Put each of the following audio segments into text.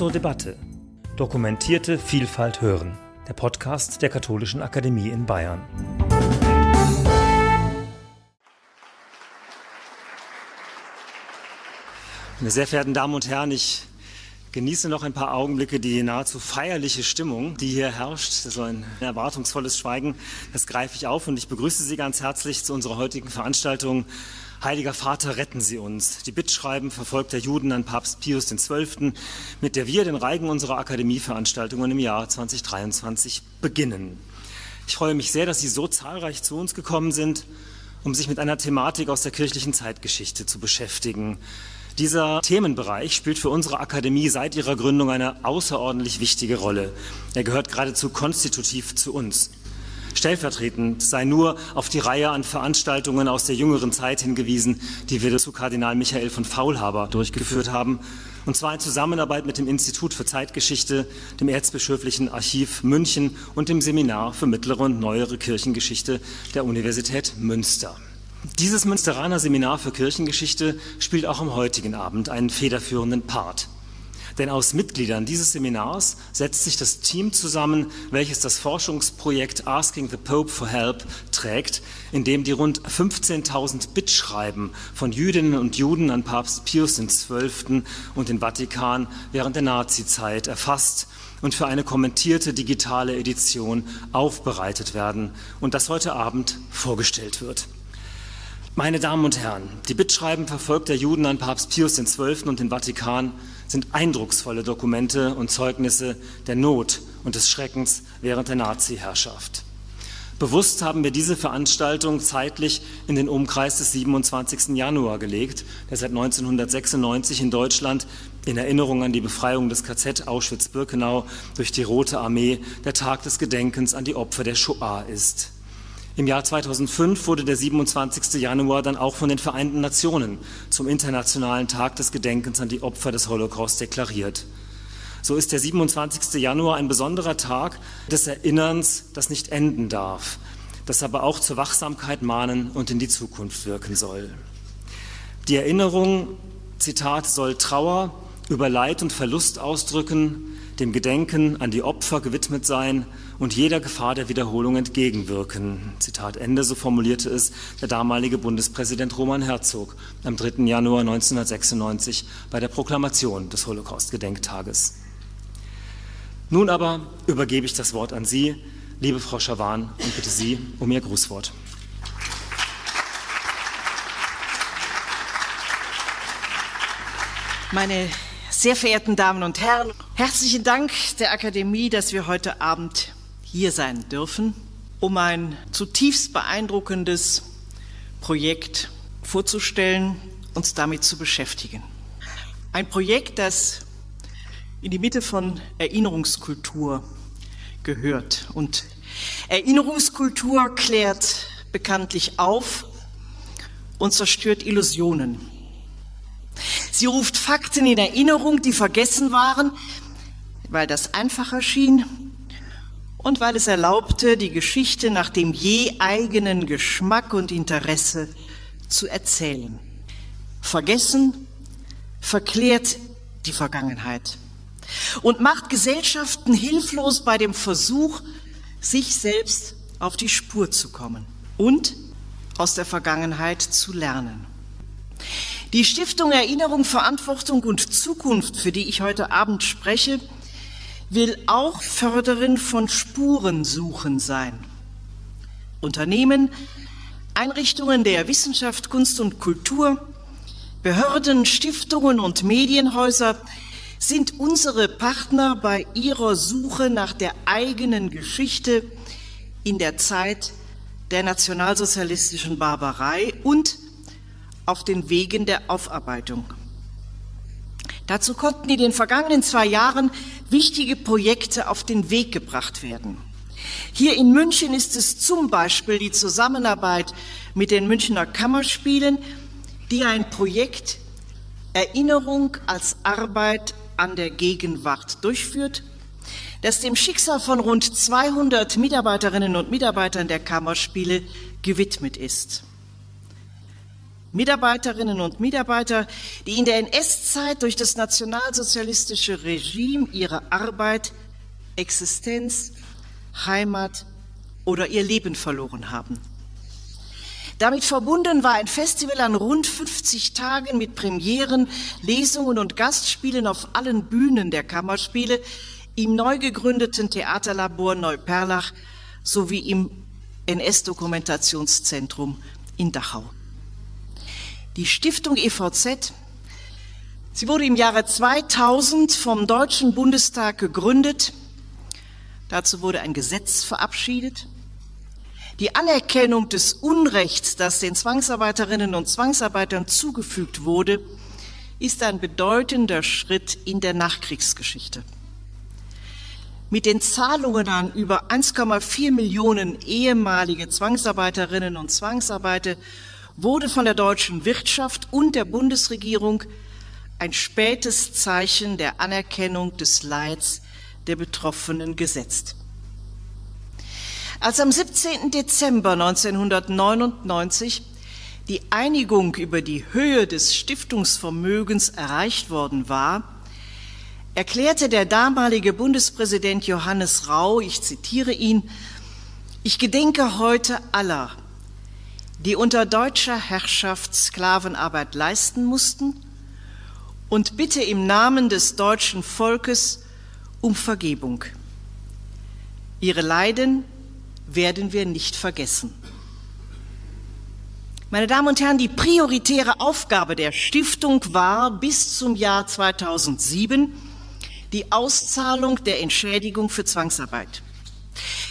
zur Debatte. Dokumentierte Vielfalt hören. Der Podcast der Katholischen Akademie in Bayern. Meine sehr verehrten Damen und Herren, ich genieße noch ein paar Augenblicke die nahezu feierliche Stimmung, die hier herrscht. So ein erwartungsvolles Schweigen, das greife ich auf und ich begrüße Sie ganz herzlich zu unserer heutigen Veranstaltung Heiliger Vater, retten Sie uns. Die Bittschreiben verfolgter Juden an Papst Pius XII., mit der wir den Reigen unserer Akademieveranstaltungen im Jahr 2023 beginnen. Ich freue mich sehr, dass Sie so zahlreich zu uns gekommen sind, um sich mit einer Thematik aus der kirchlichen Zeitgeschichte zu beschäftigen. Dieser Themenbereich spielt für unsere Akademie seit ihrer Gründung eine außerordentlich wichtige Rolle. Er gehört geradezu konstitutiv zu uns. Stellvertretend sei nur auf die Reihe an Veranstaltungen aus der jüngeren Zeit hingewiesen, die wir zu Kardinal Michael von Faulhaber durchgeführt haben, und zwar in Zusammenarbeit mit dem Institut für Zeitgeschichte, dem Erzbischöflichen Archiv München und dem Seminar für mittlere und neuere Kirchengeschichte der Universität Münster. Dieses Münsteraner Seminar für Kirchengeschichte spielt auch am heutigen Abend einen federführenden Part. Denn aus Mitgliedern dieses Seminars setzt sich das Team zusammen, welches das Forschungsprojekt Asking the Pope for Help trägt, in dem die rund 15.000 Bittschreiben von Jüdinnen und Juden an Papst Pius XII. und den Vatikan während der Nazizeit erfasst und für eine kommentierte digitale Edition aufbereitet werden und das heute Abend vorgestellt wird. Meine Damen und Herren, die Bittschreiben verfolgter Juden an Papst Pius XII. und den Vatikan sind eindrucksvolle Dokumente und Zeugnisse der Not und des Schreckens während der Nazi-Herrschaft. Bewusst haben wir diese Veranstaltung zeitlich in den Umkreis des 27. Januar gelegt, der seit 1996 in Deutschland in Erinnerung an die Befreiung des KZ Auschwitz-Birkenau durch die Rote Armee der Tag des Gedenkens an die Opfer der Shoah ist. Im Jahr 2005 wurde der 27. Januar dann auch von den Vereinten Nationen zum Internationalen Tag des Gedenkens an die Opfer des Holocaust deklariert. So ist der 27. Januar ein besonderer Tag des Erinnerns, das nicht enden darf, das aber auch zur Wachsamkeit mahnen und in die Zukunft wirken soll. Die Erinnerung, Zitat, soll Trauer über Leid und Verlust ausdrücken, dem Gedenken an die Opfer gewidmet sein und jeder Gefahr der Wiederholung entgegenwirken. Zitat Ende, so formulierte es der damalige Bundespräsident Roman Herzog am 3. Januar 1996 bei der Proklamation des Holocaust-Gedenktages. Nun aber übergebe ich das Wort an Sie, liebe Frau Schawan, und bitte Sie um Ihr Grußwort. Meine sehr verehrten Damen und Herren, herzlichen Dank der Akademie, dass wir heute Abend hier sein dürfen, um ein zutiefst beeindruckendes Projekt vorzustellen, uns damit zu beschäftigen. Ein Projekt, das in die Mitte von Erinnerungskultur gehört. Und Erinnerungskultur klärt bekanntlich auf und zerstört Illusionen. Sie ruft Fakten in Erinnerung, die vergessen waren, weil das einfacher schien und weil es erlaubte, die Geschichte nach dem je eigenen Geschmack und Interesse zu erzählen. Vergessen verklärt die Vergangenheit und macht Gesellschaften hilflos bei dem Versuch, sich selbst auf die Spur zu kommen und aus der Vergangenheit zu lernen. Die Stiftung Erinnerung, Verantwortung und Zukunft, für die ich heute Abend spreche, will auch Förderin von Spurensuchen sein. Unternehmen, Einrichtungen der Wissenschaft, Kunst und Kultur, Behörden, Stiftungen und Medienhäuser sind unsere Partner bei ihrer Suche nach der eigenen Geschichte in der Zeit der nationalsozialistischen Barbarei und auf den Wegen der Aufarbeitung. Dazu konnten in den vergangenen zwei Jahren wichtige Projekte auf den Weg gebracht werden. Hier in München ist es zum Beispiel die Zusammenarbeit mit den Münchner Kammerspielen, die ein Projekt Erinnerung als Arbeit an der Gegenwart durchführt, das dem Schicksal von rund 200 Mitarbeiterinnen und Mitarbeitern der Kammerspiele gewidmet ist. Mitarbeiterinnen und Mitarbeiter, die in der NS-Zeit durch das nationalsozialistische Regime ihre Arbeit, Existenz, Heimat oder ihr Leben verloren haben. Damit verbunden war ein Festival an rund 50 Tagen mit Premieren, Lesungen und Gastspielen auf allen Bühnen der Kammerspiele im neu gegründeten Theaterlabor Neuperlach sowie im NS-Dokumentationszentrum in Dachau. Die Stiftung EVZ, sie wurde im Jahre 2000 vom Deutschen Bundestag gegründet. Dazu wurde ein Gesetz verabschiedet. Die Anerkennung des Unrechts, das den Zwangsarbeiterinnen und Zwangsarbeitern zugefügt wurde, ist ein bedeutender Schritt in der Nachkriegsgeschichte. Mit den Zahlungen an über 1,4 Millionen ehemalige Zwangsarbeiterinnen und Zwangsarbeiter wurde von der deutschen Wirtschaft und der Bundesregierung ein spätes Zeichen der Anerkennung des Leids der Betroffenen gesetzt. Als am 17. Dezember 1999 die Einigung über die Höhe des Stiftungsvermögens erreicht worden war, erklärte der damalige Bundespräsident Johannes Rau, ich zitiere ihn, ich gedenke heute aller, die unter deutscher Herrschaft Sklavenarbeit leisten mussten und bitte im Namen des deutschen Volkes um Vergebung. Ihre Leiden werden wir nicht vergessen. Meine Damen und Herren, die prioritäre Aufgabe der Stiftung war bis zum Jahr 2007 die Auszahlung der Entschädigung für Zwangsarbeit.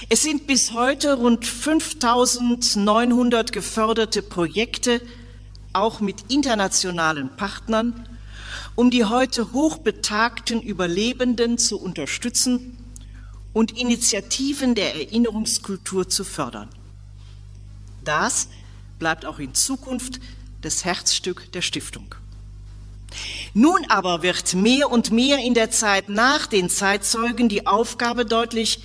Es sind bis heute rund 5900 geförderte Projekte, auch mit internationalen Partnern, um die heute hochbetagten Überlebenden zu unterstützen und Initiativen der Erinnerungskultur zu fördern. Das bleibt auch in Zukunft das Herzstück der Stiftung. Nun aber wird mehr und mehr in der Zeit nach den Zeitzeugen die Aufgabe deutlich,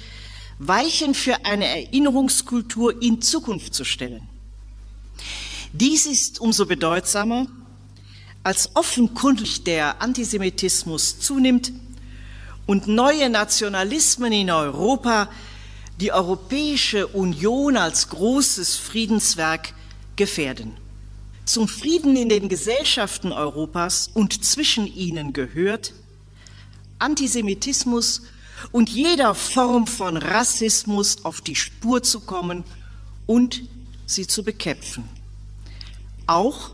Weichen für eine Erinnerungskultur in Zukunft zu stellen. Dies ist umso bedeutsamer, als offenkundig der Antisemitismus zunimmt und neue Nationalismen in Europa die Europäische Union als großes Friedenswerk gefährden. Zum Frieden in den Gesellschaften Europas und zwischen ihnen gehört Antisemitismus und jeder Form von Rassismus auf die Spur zu kommen und sie zu bekämpfen. Auch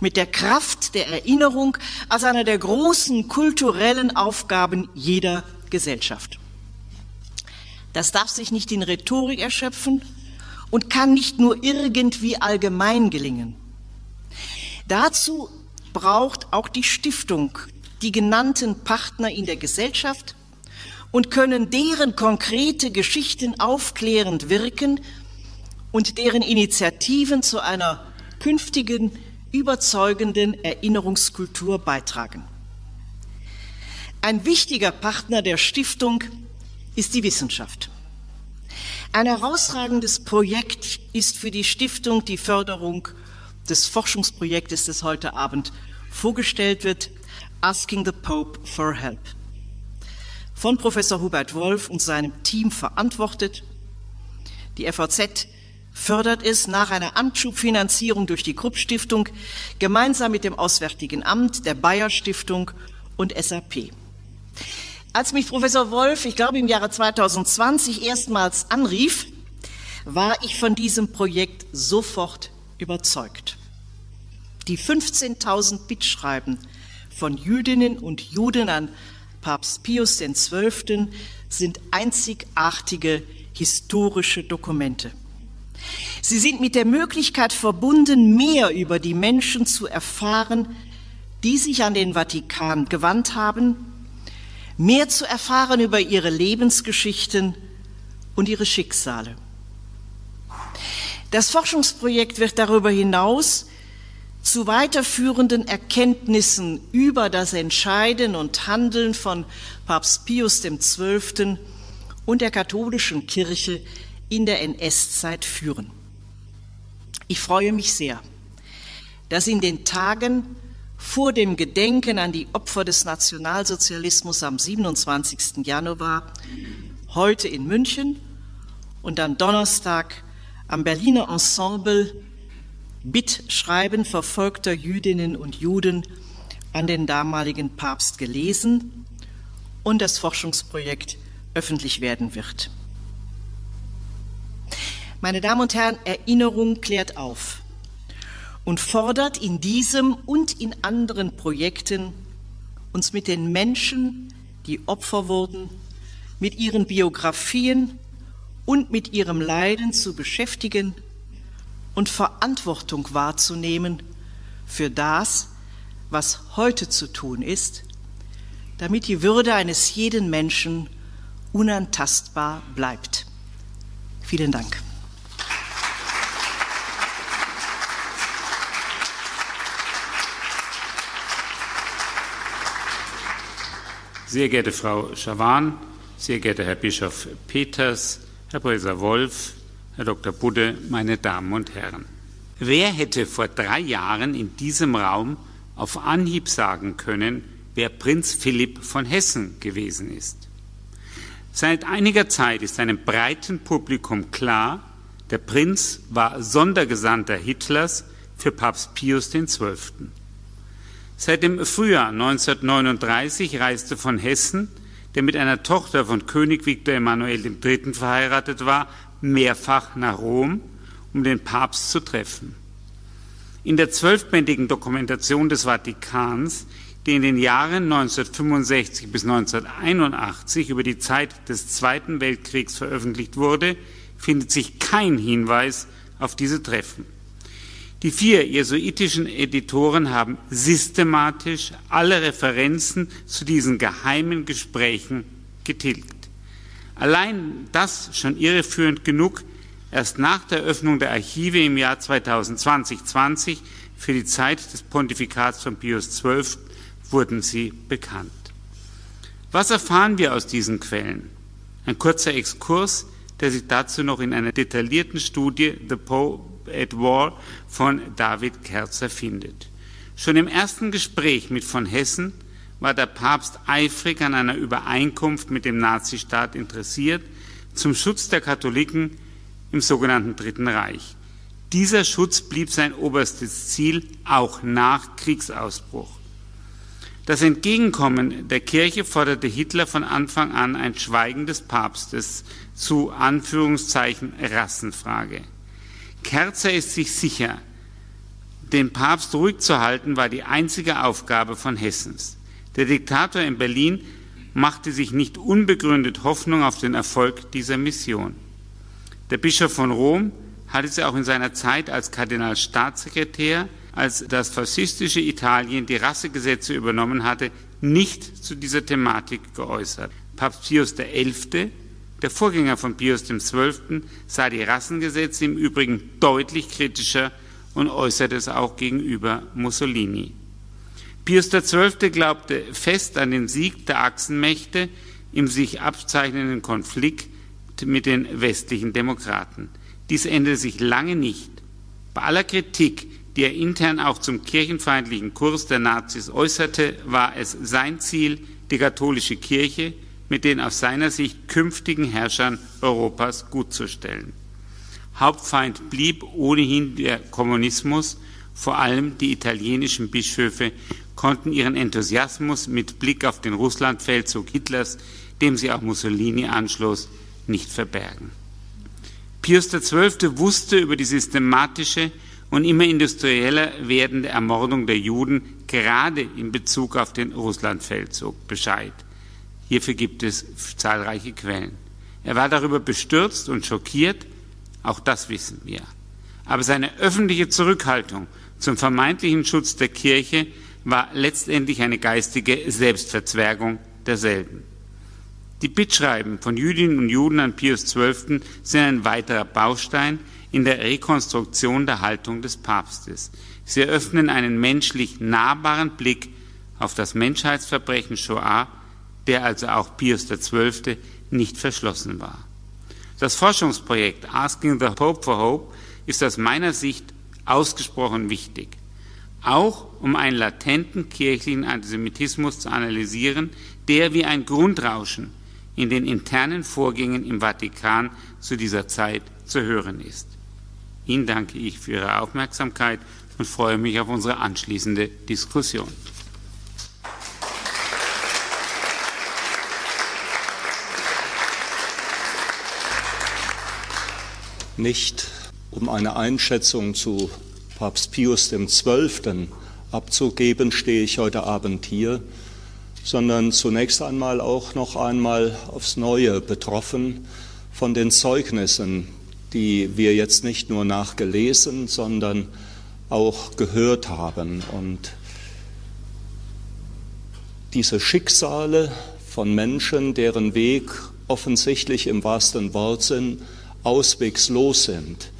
mit der Kraft der Erinnerung als einer der großen kulturellen Aufgaben jeder Gesellschaft. Das darf sich nicht in Rhetorik erschöpfen und kann nicht nur irgendwie allgemein gelingen. Dazu braucht auch die Stiftung die genannten Partner in der Gesellschaft und können deren konkrete Geschichten aufklärend wirken und deren Initiativen zu einer künftigen überzeugenden Erinnerungskultur beitragen. Ein wichtiger Partner der Stiftung ist die Wissenschaft. Ein herausragendes Projekt ist für die Stiftung die Förderung des Forschungsprojektes, das heute Abend vorgestellt wird, Asking the Pope for Help von Professor Hubert Wolf und seinem Team verantwortet. Die FAZ fördert es nach einer Anschubfinanzierung durch die Krupp Stiftung gemeinsam mit dem Auswärtigen Amt, der Bayer Stiftung und SAP. Als mich Professor Wolf, ich glaube im Jahre 2020 erstmals anrief, war ich von diesem Projekt sofort überzeugt. Die 15.000 Bittschreiben von Jüdinnen und Juden an Papst Pius XII. sind einzigartige historische Dokumente. Sie sind mit der Möglichkeit verbunden, mehr über die Menschen zu erfahren, die sich an den Vatikan gewandt haben, mehr zu erfahren über ihre Lebensgeschichten und ihre Schicksale. Das Forschungsprojekt wird darüber hinaus zu weiterführenden Erkenntnissen über das Entscheiden und Handeln von Papst Pius XII. und der katholischen Kirche in der NS-Zeit führen. Ich freue mich sehr, dass in den Tagen vor dem Gedenken an die Opfer des Nationalsozialismus am 27. Januar, heute in München und am Donnerstag am Berliner Ensemble Bittschreiben verfolgter Jüdinnen und Juden an den damaligen Papst gelesen und das Forschungsprojekt öffentlich werden wird. Meine Damen und Herren, Erinnerung klärt auf und fordert in diesem und in anderen Projekten uns mit den Menschen, die Opfer wurden, mit ihren Biografien und mit ihrem Leiden zu beschäftigen und Verantwortung wahrzunehmen für das, was heute zu tun ist, damit die Würde eines jeden Menschen unantastbar bleibt. Vielen Dank. Sehr geehrte Frau Schawan, sehr geehrter Herr Bischof Peters, Herr Professor Wolf, Herr Dr. Budde, meine Damen und Herren. Wer hätte vor drei Jahren in diesem Raum auf Anhieb sagen können, wer Prinz Philipp von Hessen gewesen ist? Seit einiger Zeit ist einem breiten Publikum klar, der Prinz war Sondergesandter Hitlers für Papst Pius XII. Seit dem Frühjahr 1939 reiste von Hessen, der mit einer Tochter von König Viktor Emanuel III. verheiratet war, mehrfach nach Rom, um den Papst zu treffen. In der zwölfbändigen Dokumentation des Vatikans, die in den Jahren 1965 bis 1981 über die Zeit des Zweiten Weltkriegs veröffentlicht wurde, findet sich kein Hinweis auf diese Treffen. Die vier jesuitischen Editoren haben systematisch alle Referenzen zu diesen geheimen Gesprächen getilgt. Allein das schon irreführend genug, erst nach der Öffnung der Archive im Jahr 2020-20 für die Zeit des Pontifikats von Pius XII wurden sie bekannt. Was erfahren wir aus diesen Quellen? Ein kurzer Exkurs, der sich dazu noch in einer detaillierten Studie The Pope at War von David Kerzer findet. Schon im ersten Gespräch mit von Hessen war der Papst eifrig an einer Übereinkunft mit dem Nazistaat interessiert zum Schutz der Katholiken im sogenannten Dritten Reich. Dieser Schutz blieb sein oberstes Ziel auch nach Kriegsausbruch. Das Entgegenkommen der Kirche forderte Hitler von Anfang an ein Schweigen des Papstes zu Anführungszeichen Rassenfrage. Kerzer ist sich sicher, den Papst ruhig zu halten, war die einzige Aufgabe von Hessens. Der Diktator in Berlin machte sich nicht unbegründet Hoffnung auf den Erfolg dieser Mission. Der Bischof von Rom hatte sich auch in seiner Zeit als Kardinalstaatssekretär, als das faschistische Italien die Rassegesetze übernommen hatte, nicht zu dieser Thematik geäußert. Papst Pius XI der Vorgänger von Pius XII. sah die Rassengesetze im Übrigen deutlich kritischer und äußerte es auch gegenüber Mussolini. Pius XII. glaubte fest an den Sieg der Achsenmächte im sich abzeichnenden Konflikt mit den westlichen Demokraten. Dies änderte sich lange nicht. Bei aller Kritik, die er intern auch zum kirchenfeindlichen Kurs der Nazis äußerte, war es sein Ziel, die katholische Kirche mit den aus seiner Sicht künftigen Herrschern Europas gutzustellen. Hauptfeind blieb ohnehin der Kommunismus, vor allem die italienischen Bischöfe konnten ihren Enthusiasmus mit Blick auf den Russlandfeldzug Hitlers, dem sie auch Mussolini anschloss, nicht verbergen. Pius XII. wusste über die systematische und immer industrieller werdende Ermordung der Juden gerade in Bezug auf den Russlandfeldzug Bescheid. Hierfür gibt es zahlreiche Quellen. Er war darüber bestürzt und schockiert, auch das wissen wir. Aber seine öffentliche Zurückhaltung zum vermeintlichen Schutz der Kirche war letztendlich eine geistige Selbstverzwergung derselben. Die Bittschreiben von Jüdinnen und Juden an Pius XII. sind ein weiterer Baustein in der Rekonstruktion der Haltung des Papstes. Sie eröffnen einen menschlich nahbaren Blick auf das Menschheitsverbrechen Shoah der also auch Pius XII. nicht verschlossen war. Das Forschungsprojekt Asking the Pope for Hope ist aus meiner Sicht ausgesprochen wichtig. Auch um einen latenten kirchlichen Antisemitismus zu analysieren, der wie ein Grundrauschen in den internen Vorgängen im Vatikan zu dieser Zeit zu hören ist. Ihnen danke ich für Ihre Aufmerksamkeit und freue mich auf unsere anschließende Diskussion. Nicht um eine Einschätzung zu Papst Pius XII. abzugeben, stehe ich heute Abend hier, sondern zunächst einmal auch noch einmal aufs Neue betroffen von den Zeugnissen, die wir jetzt nicht nur nachgelesen, sondern auch gehört haben. Und diese Schicksale von Menschen, deren Weg offensichtlich im wahrsten Wortsinn auswegslos sind,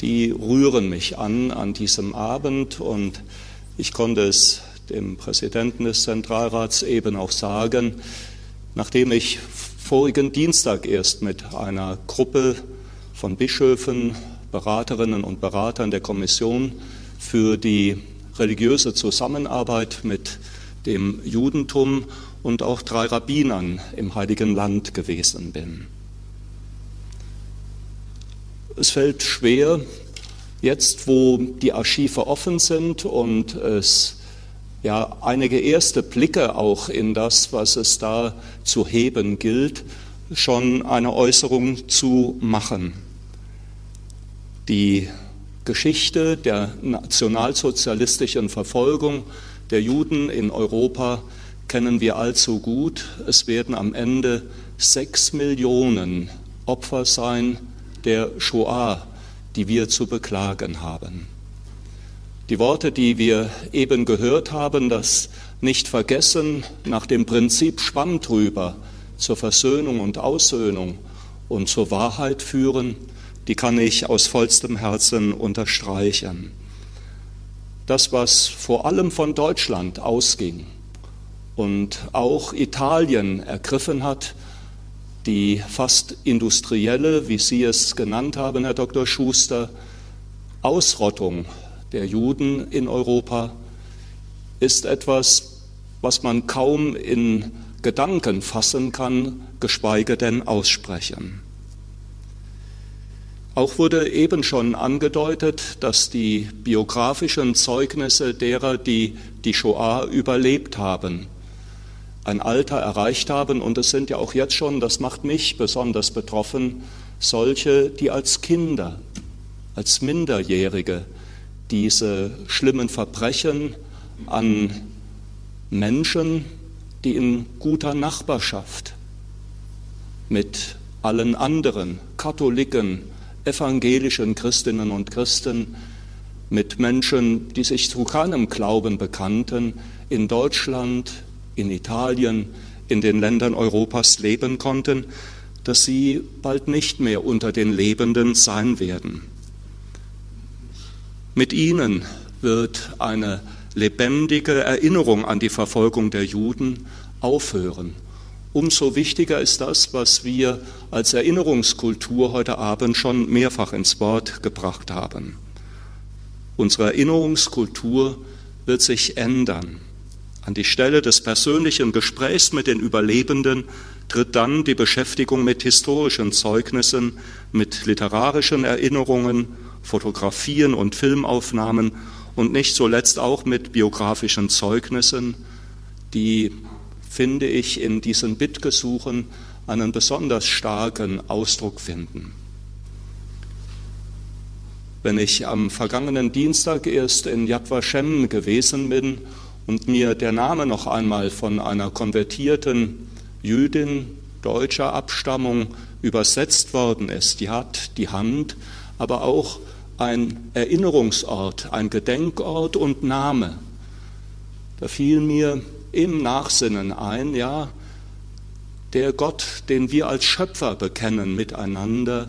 die rühren mich an an diesem Abend und ich konnte es dem Präsidenten des Zentralrats eben auch sagen, nachdem ich vorigen Dienstag erst mit einer Gruppe von Bischöfen, Beraterinnen und Beratern der Kommission für die religiöse Zusammenarbeit mit dem Judentum und auch drei Rabbinern im Heiligen Land gewesen bin. Es fällt schwer, jetzt wo die Archive offen sind und es ja einige erste Blicke auch in das, was es da zu heben gilt, schon eine Äußerung zu machen. Die Geschichte der nationalsozialistischen Verfolgung der Juden in Europa kennen wir allzu gut. Es werden am Ende sechs Millionen Opfer sein der Shoah, die wir zu beklagen haben. Die Worte, die wir eben gehört haben, das nicht vergessen nach dem Prinzip Schwamm drüber zur Versöhnung und Aussöhnung und zur Wahrheit führen, die kann ich aus vollstem Herzen unterstreichen. Das, was vor allem von Deutschland ausging und auch Italien ergriffen hat, die fast industrielle, wie Sie es genannt haben, Herr Dr. Schuster, Ausrottung der Juden in Europa ist etwas, was man kaum in Gedanken fassen kann, geschweige denn aussprechen. Auch wurde eben schon angedeutet, dass die biografischen Zeugnisse derer, die die Shoah überlebt haben, ein Alter erreicht haben. Und es sind ja auch jetzt schon, das macht mich besonders betroffen, solche, die als Kinder, als Minderjährige diese schlimmen Verbrechen an Menschen, die in guter Nachbarschaft mit allen anderen Katholiken, evangelischen Christinnen und Christen, mit Menschen, die sich zu keinem Glauben bekannten, in Deutschland, in Italien, in den Ländern Europas leben konnten, dass sie bald nicht mehr unter den Lebenden sein werden. Mit ihnen wird eine lebendige Erinnerung an die Verfolgung der Juden aufhören. Umso wichtiger ist das, was wir als Erinnerungskultur heute Abend schon mehrfach ins Wort gebracht haben. Unsere Erinnerungskultur wird sich ändern. An die Stelle des persönlichen Gesprächs mit den Überlebenden tritt dann die Beschäftigung mit historischen Zeugnissen, mit literarischen Erinnerungen, Fotografien und Filmaufnahmen und nicht zuletzt auch mit biografischen Zeugnissen, die, finde ich, in diesen Bittgesuchen einen besonders starken Ausdruck finden. Wenn ich am vergangenen Dienstag erst in Yad Vashem gewesen bin und mir der Name noch einmal von einer konvertierten Jüdin deutscher Abstammung übersetzt worden ist. Die hat die Hand, aber auch ein Erinnerungsort, ein Gedenkort und Name. Da fiel mir im Nachsinnen ein, ja, der Gott, den wir als Schöpfer bekennen miteinander,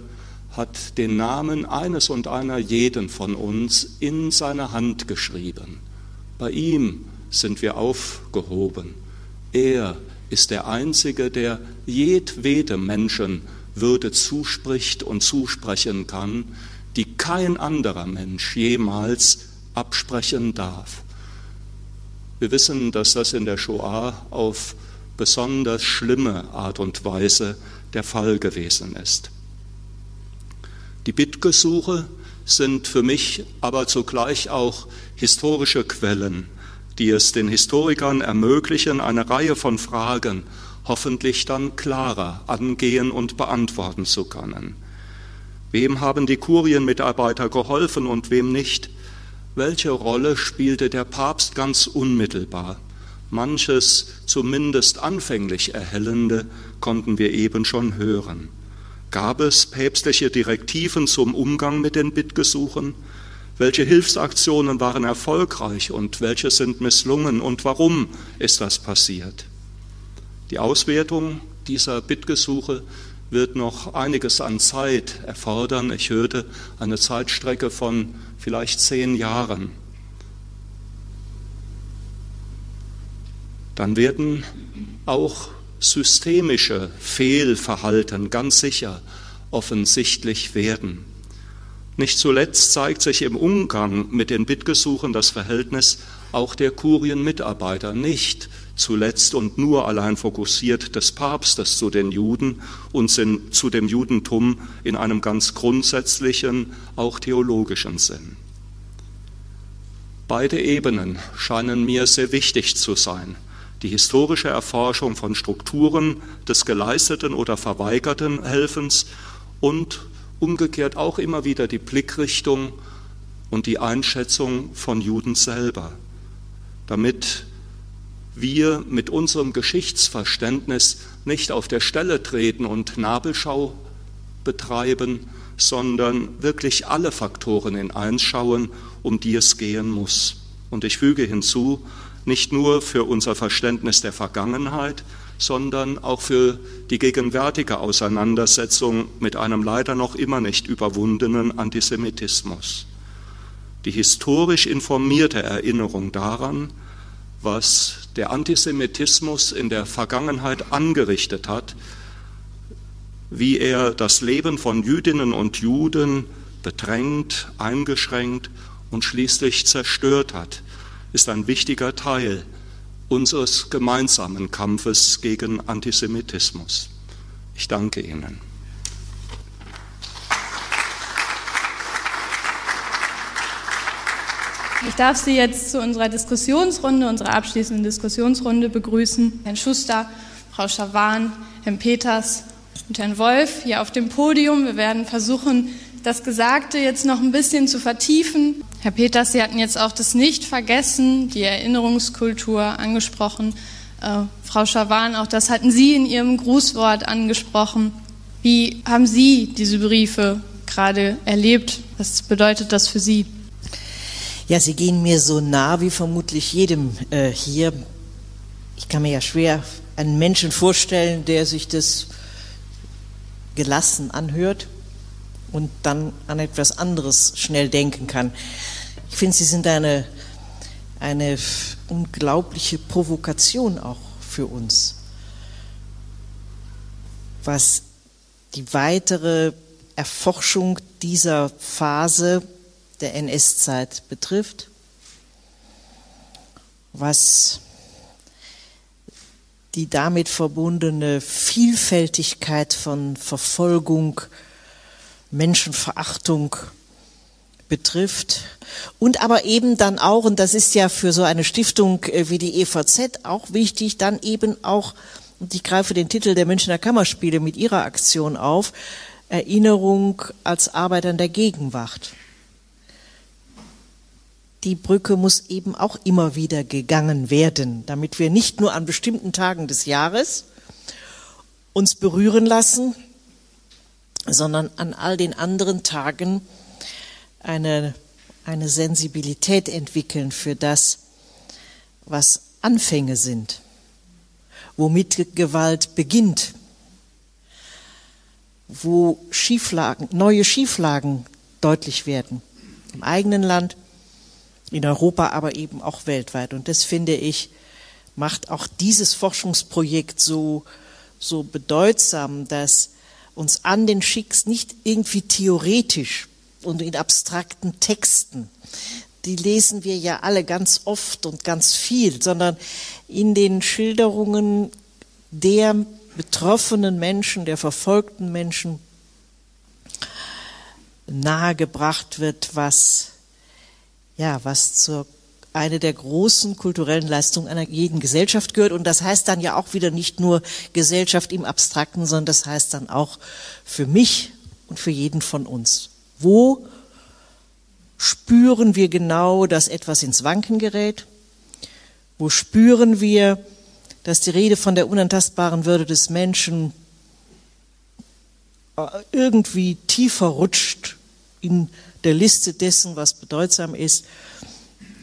hat den Namen eines und einer jeden von uns in seine Hand geschrieben. Bei ihm sind wir aufgehoben. Er ist der Einzige, der jedwedem Menschen Würde zuspricht und zusprechen kann, die kein anderer Mensch jemals absprechen darf. Wir wissen, dass das in der Shoah auf besonders schlimme Art und Weise der Fall gewesen ist. Die Bittgesuche sind für mich aber zugleich auch historische Quellen, die es den Historikern ermöglichen, eine Reihe von Fragen hoffentlich dann klarer angehen und beantworten zu können. Wem haben die Kurienmitarbeiter geholfen und wem nicht? Welche Rolle spielte der Papst ganz unmittelbar? Manches zumindest anfänglich Erhellende konnten wir eben schon hören. Gab es päpstliche Direktiven zum Umgang mit den Bittgesuchen? Welche Hilfsaktionen waren erfolgreich und welche sind misslungen und warum ist das passiert? Die Auswertung dieser Bittgesuche wird noch einiges an Zeit erfordern. Ich hörte eine Zeitstrecke von vielleicht zehn Jahren. Dann werden auch systemische Fehlverhalten ganz sicher offensichtlich werden. Nicht zuletzt zeigt sich im Umgang mit den Bittgesuchen das Verhältnis auch der Kurienmitarbeiter, nicht zuletzt und nur allein fokussiert des Papstes zu den Juden und zu dem Judentum in einem ganz grundsätzlichen, auch theologischen Sinn. Beide Ebenen scheinen mir sehr wichtig zu sein. Die historische Erforschung von Strukturen des geleisteten oder verweigerten Helfens und umgekehrt auch immer wieder die Blickrichtung und die Einschätzung von Juden selber, damit wir mit unserem Geschichtsverständnis nicht auf der Stelle treten und Nabelschau betreiben, sondern wirklich alle Faktoren in eins schauen, um die es gehen muss. Und ich füge hinzu, nicht nur für unser Verständnis der Vergangenheit, sondern auch für die gegenwärtige Auseinandersetzung mit einem leider noch immer nicht überwundenen Antisemitismus. Die historisch informierte Erinnerung daran, was der Antisemitismus in der Vergangenheit angerichtet hat, wie er das Leben von Jüdinnen und Juden bedrängt, eingeschränkt und schließlich zerstört hat, ist ein wichtiger Teil unseres gemeinsamen Kampfes gegen Antisemitismus. Ich danke Ihnen. Ich darf Sie jetzt zu unserer Diskussionsrunde, unserer abschließenden Diskussionsrunde begrüßen. Herrn Schuster, Frau Schawan, Herrn Peters und Herrn Wolf hier auf dem Podium. Wir werden versuchen, das Gesagte jetzt noch ein bisschen zu vertiefen. Herr Peters, Sie hatten jetzt auch das Nicht-Vergessen, die Erinnerungskultur angesprochen. Äh, Frau Schawan, auch das hatten Sie in Ihrem Grußwort angesprochen. Wie haben Sie diese Briefe gerade erlebt? Was bedeutet das für Sie? Ja, sie gehen mir so nah wie vermutlich jedem äh, hier. Ich kann mir ja schwer einen Menschen vorstellen, der sich das gelassen anhört und dann an etwas anderes schnell denken kann. Ich finde, sie sind eine, eine unglaubliche Provokation auch für uns, was die weitere Erforschung dieser Phase der NS-Zeit betrifft, was die damit verbundene Vielfältigkeit von Verfolgung, Menschenverachtung betrifft und aber eben dann auch, und das ist ja für so eine Stiftung äh, wie die EVZ auch wichtig, dann eben auch, und ich greife den Titel der Münchner Kammerspiele mit ihrer Aktion auf, Erinnerung als Arbeit an der Gegenwart. Die Brücke muss eben auch immer wieder gegangen werden, damit wir nicht nur an bestimmten Tagen des Jahres uns berühren lassen, sondern an all den anderen Tagen eine, eine Sensibilität entwickeln für das, was Anfänge sind, womit Gewalt beginnt, wo Schieflagen, neue Schieflagen deutlich werden, im eigenen Land, in Europa, aber eben auch weltweit. Und das finde ich, macht auch dieses Forschungsprojekt so, so bedeutsam, dass uns an den Schicks nicht irgendwie theoretisch und in abstrakten Texten. Die lesen wir ja alle ganz oft und ganz viel, sondern in den Schilderungen der betroffenen Menschen, der verfolgten Menschen nahegebracht wird, was ja, was zur eine der großen kulturellen Leistungen einer jeden Gesellschaft gehört. Und das heißt dann ja auch wieder nicht nur Gesellschaft im Abstrakten, sondern das heißt dann auch für mich und für jeden von uns. Wo spüren wir genau, dass etwas ins Wanken gerät? Wo spüren wir, dass die Rede von der unantastbaren Würde des Menschen äh, irgendwie tiefer rutscht in der Liste dessen, was bedeutsam ist?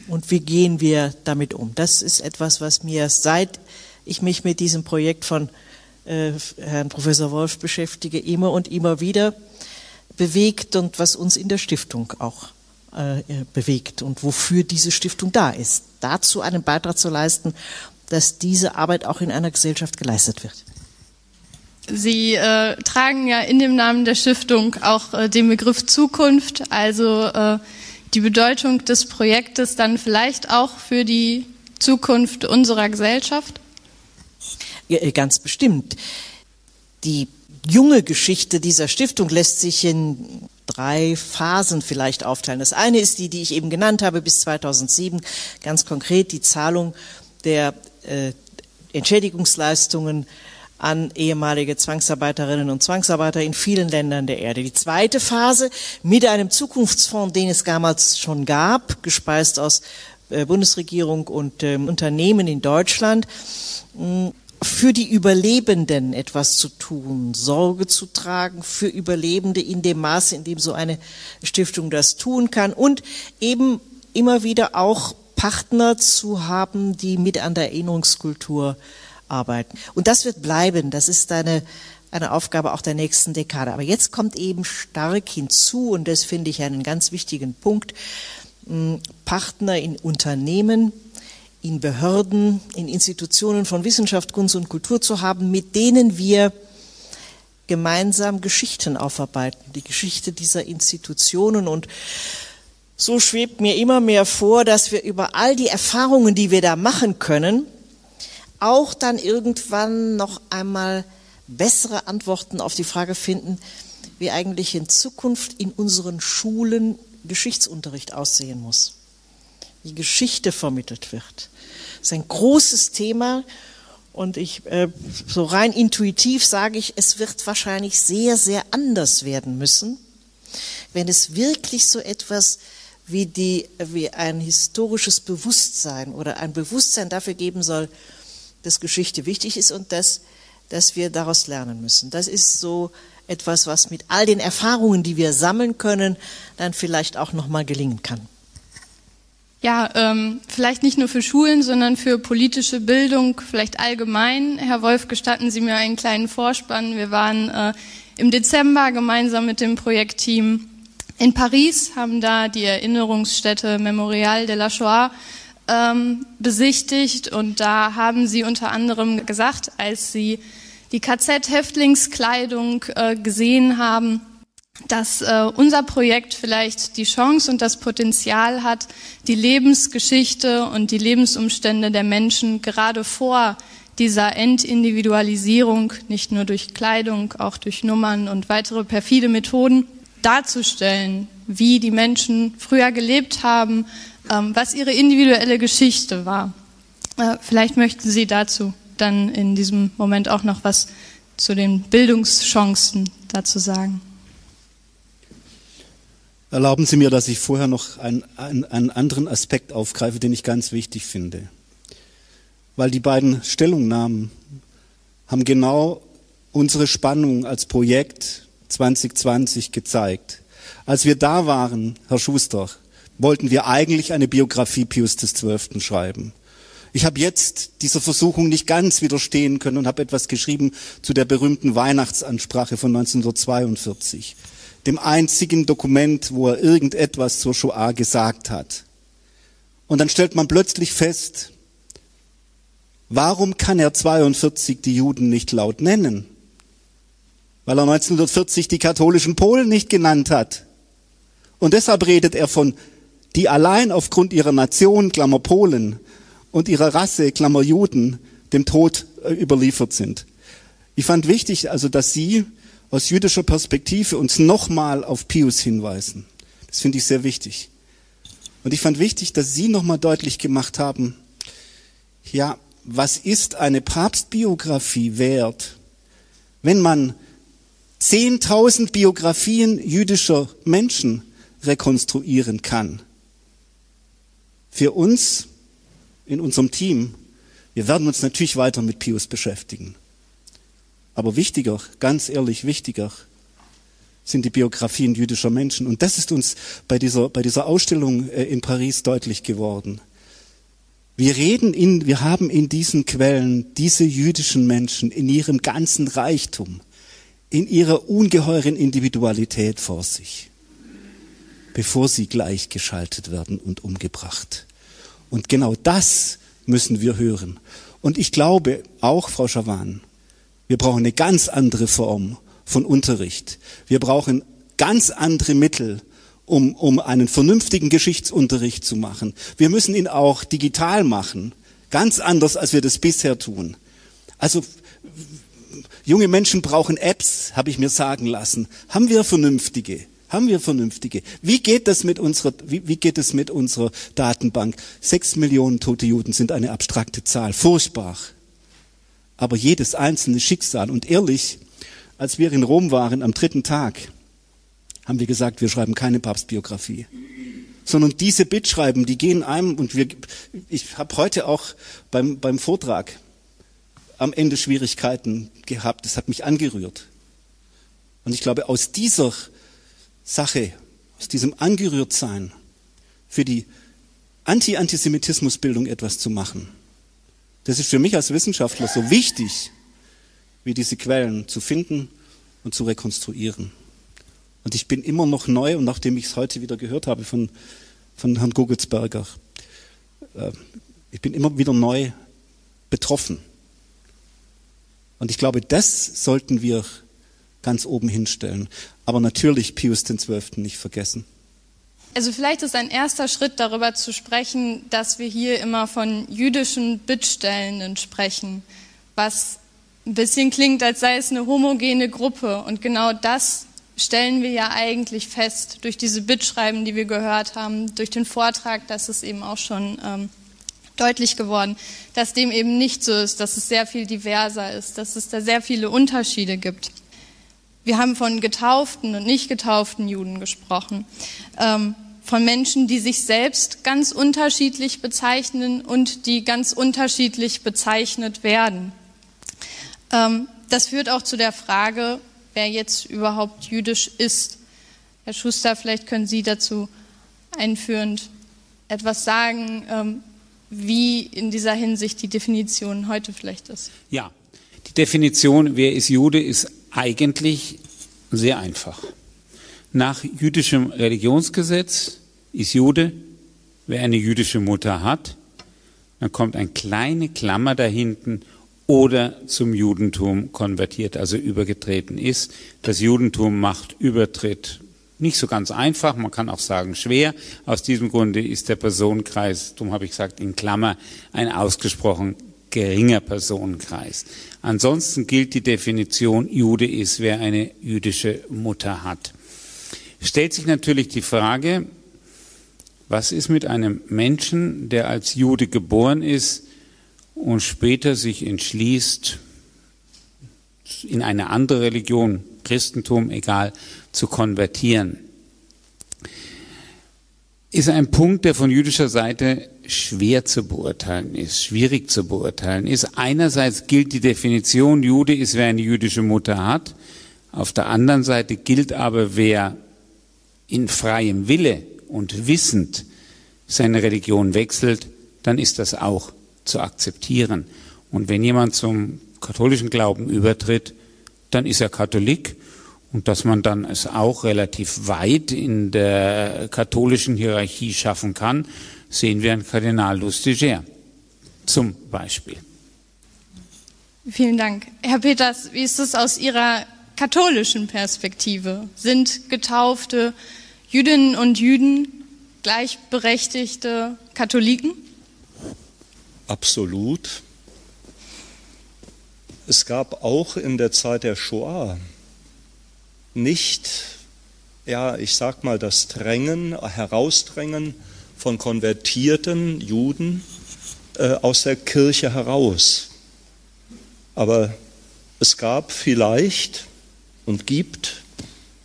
Und wie gehen wir damit um. Das ist etwas, was mir seit ich mich mit diesem Projekt von äh, Herrn Professor Wolf beschäftige, immer und immer wieder bewegt und was uns in der Stiftung auch äh, bewegt und wofür diese Stiftung da ist. Dazu einen Beitrag zu leisten, dass diese Arbeit auch in einer Gesellschaft geleistet wird. Sie äh, tragen ja in dem Namen der Stiftung auch äh, den Begriff Zukunft, also äh, die Bedeutung des Projektes dann vielleicht auch für die Zukunft unserer Gesellschaft? Ja, ganz bestimmt. Die junge Geschichte dieser Stiftung lässt sich in drei Phasen vielleicht aufteilen. Das eine ist die, die ich eben genannt habe, bis 2007, ganz konkret die Zahlung der äh, Entschädigungsleistungen an ehemalige Zwangsarbeiterinnen und Zwangsarbeiter in vielen Ländern der Erde. Die zweite Phase mit einem Zukunftsfonds, den es damals schon gab, gespeist aus äh, Bundesregierung und ähm, Unternehmen in Deutschland, für die Überlebenden etwas zu tun, Sorge zu tragen für Überlebende in dem Maße, in dem so eine Stiftung das tun kann und eben immer wieder auch Partner zu haben, die mit an der Erinnerungskultur arbeiten. Und das wird bleiben. Das ist eine, eine Aufgabe auch der nächsten Dekade. Aber jetzt kommt eben stark hinzu, und das finde ich einen ganz wichtigen Punkt, Partner in Unternehmen, in Behörden, in Institutionen von Wissenschaft, Kunst und Kultur zu haben, mit denen wir gemeinsam Geschichten aufarbeiten, die Geschichte dieser Institutionen und so schwebt mir immer mehr vor, dass wir über all die Erfahrungen, die wir da machen können, auch dann irgendwann noch einmal bessere Antworten auf die Frage finden, wie eigentlich in Zukunft in unseren Schulen Geschichtsunterricht aussehen muss, wie Geschichte vermittelt wird. Das ist ein großes Thema und ich äh, so rein intuitiv sage ich, es wird wahrscheinlich sehr, sehr anders werden müssen, wenn es wirklich so etwas wie, die, wie ein historisches Bewusstsein oder ein Bewusstsein dafür geben soll, dass Geschichte wichtig ist und dass, dass wir daraus lernen müssen. Das ist so etwas, was mit all den Erfahrungen, die wir sammeln können, dann vielleicht auch nochmal gelingen kann. Ja, ähm, vielleicht nicht nur für Schulen, sondern für politische Bildung, vielleicht allgemein. Herr Wolf, gestatten Sie mir einen kleinen Vorspann. Wir waren äh, im Dezember gemeinsam mit dem Projektteam in Paris, haben da die Erinnerungsstätte Memorial de la Shoah ähm, besichtigt. Und da haben sie unter anderem gesagt, als sie die KZ-Häftlingskleidung äh, gesehen haben, dass äh, unser Projekt vielleicht die Chance und das Potenzial hat, die Lebensgeschichte und die Lebensumstände der Menschen gerade vor dieser Entindividualisierung, nicht nur durch Kleidung, auch durch Nummern und weitere perfide Methoden, darzustellen, wie die Menschen früher gelebt haben, was Ihre individuelle Geschichte war. Äh, vielleicht möchten Sie dazu dann in diesem Moment auch noch was zu den Bildungschancen dazu sagen. Erlauben Sie mir, dass ich vorher noch einen, einen, einen anderen Aspekt aufgreife, den ich ganz wichtig finde. Weil die beiden Stellungnahmen haben genau unsere Spannung als Projekt 2020 gezeigt. Als wir da waren, Herr Schuster, wollten wir eigentlich eine Biografie Pius XII. schreiben. Ich habe jetzt dieser Versuchung nicht ganz widerstehen können und habe etwas geschrieben zu der berühmten Weihnachtsansprache von 1942, dem einzigen Dokument, wo er irgendetwas zur Shoah gesagt hat. Und dann stellt man plötzlich fest, warum kann er 42 die Juden nicht laut nennen? Weil er 1940 die katholischen Polen nicht genannt hat. Und deshalb redet er von die allein aufgrund ihrer Nation, Klammer Polen, und ihrer Rasse, Klammer Juden, dem Tod äh, überliefert sind. Ich fand wichtig, also, dass Sie aus jüdischer Perspektive uns nochmal auf Pius hinweisen. Das finde ich sehr wichtig. Und ich fand wichtig, dass Sie nochmal deutlich gemacht haben, ja, was ist eine Papstbiografie wert, wenn man 10.000 Biografien jüdischer Menschen rekonstruieren kann? Für uns in unserem Team, wir werden uns natürlich weiter mit Pius beschäftigen. Aber wichtiger, ganz ehrlich wichtiger, sind die Biografien jüdischer Menschen. Und das ist uns bei dieser, bei dieser Ausstellung äh, in Paris deutlich geworden. Wir reden in, wir haben in diesen Quellen diese jüdischen Menschen in ihrem ganzen Reichtum, in ihrer ungeheuren Individualität vor sich, bevor sie gleichgeschaltet werden und umgebracht. Und genau das müssen wir hören. Und ich glaube auch, Frau Schawan, wir brauchen eine ganz andere Form von Unterricht. Wir brauchen ganz andere Mittel, um, um einen vernünftigen Geschichtsunterricht zu machen. Wir müssen ihn auch digital machen. Ganz anders, als wir das bisher tun. Also, junge Menschen brauchen Apps, habe ich mir sagen lassen. Haben wir vernünftige? Haben wir vernünftige? Wie geht das mit unserer, wie, wie geht es mit unserer Datenbank? Sechs Millionen tote Juden sind eine abstrakte Zahl. Furchtbar. Aber jedes einzelne Schicksal. Und ehrlich, als wir in Rom waren am dritten Tag, haben wir gesagt, wir schreiben keine Papstbiografie. Sondern diese Bittschreiben, die gehen einem und wir, ich habe heute auch beim, beim Vortrag am Ende Schwierigkeiten gehabt. Das hat mich angerührt. Und ich glaube, aus dieser Sache, aus diesem Angerührtsein für die Anti-Antisemitismusbildung etwas zu machen. Das ist für mich als Wissenschaftler so wichtig, wie diese Quellen zu finden und zu rekonstruieren. Und ich bin immer noch neu, und nachdem ich es heute wieder gehört habe von, von Herrn Gugelsberger, äh, ich bin immer wieder neu betroffen. Und ich glaube, das sollten wir ganz oben hinstellen. Aber natürlich Pius XII. nicht vergessen. Also vielleicht ist ein erster Schritt darüber zu sprechen, dass wir hier immer von jüdischen Bittstellenden sprechen, was ein bisschen klingt, als sei es eine homogene Gruppe. Und genau das stellen wir ja eigentlich fest durch diese Bittschreiben, die wir gehört haben, durch den Vortrag, das ist eben auch schon ähm, deutlich geworden, dass dem eben nicht so ist, dass es sehr viel diverser ist, dass es da sehr viele Unterschiede gibt. Wir haben von getauften und nicht getauften Juden gesprochen, ähm, von Menschen, die sich selbst ganz unterschiedlich bezeichnen und die ganz unterschiedlich bezeichnet werden. Ähm, das führt auch zu der Frage, wer jetzt überhaupt jüdisch ist. Herr Schuster, vielleicht können Sie dazu einführend etwas sagen, ähm, wie in dieser Hinsicht die Definition heute vielleicht ist. Ja, die Definition, wer ist Jude, ist eigentlich sehr einfach. Nach jüdischem Religionsgesetz ist Jude, wer eine jüdische Mutter hat, dann kommt eine kleine Klammer dahinten oder zum Judentum konvertiert, also übergetreten ist. Das Judentum macht Übertritt nicht so ganz einfach, man kann auch sagen schwer. Aus diesem Grunde ist der Personenkreis, darum habe ich gesagt, in Klammer ein ausgesprochen geringer Personenkreis. Ansonsten gilt die Definition, Jude ist, wer eine jüdische Mutter hat. Stellt sich natürlich die Frage, was ist mit einem Menschen, der als Jude geboren ist und später sich entschließt, in eine andere Religion, Christentum, egal, zu konvertieren? Ist ein Punkt, der von jüdischer Seite schwer zu beurteilen ist, schwierig zu beurteilen ist. Einerseits gilt die Definition, Jude ist, wer eine jüdische Mutter hat. Auf der anderen Seite gilt aber, wer in freiem Wille und wissend seine Religion wechselt, dann ist das auch zu akzeptieren. Und wenn jemand zum katholischen Glauben übertritt, dann ist er Katholik und dass man dann es auch relativ weit in der katholischen Hierarchie schaffen kann, sehen wir an Kardinal Lustiger zum Beispiel. Vielen Dank. Herr Peters, wie ist es aus Ihrer katholischen Perspektive? Sind getaufte Jüdinnen und Jüden gleichberechtigte Katholiken? Absolut. Es gab auch in der Zeit der Shoah nicht, ja, ich sag mal, das Drängen, Herausdrängen von konvertierten Juden äh, aus der Kirche heraus. Aber es gab vielleicht und gibt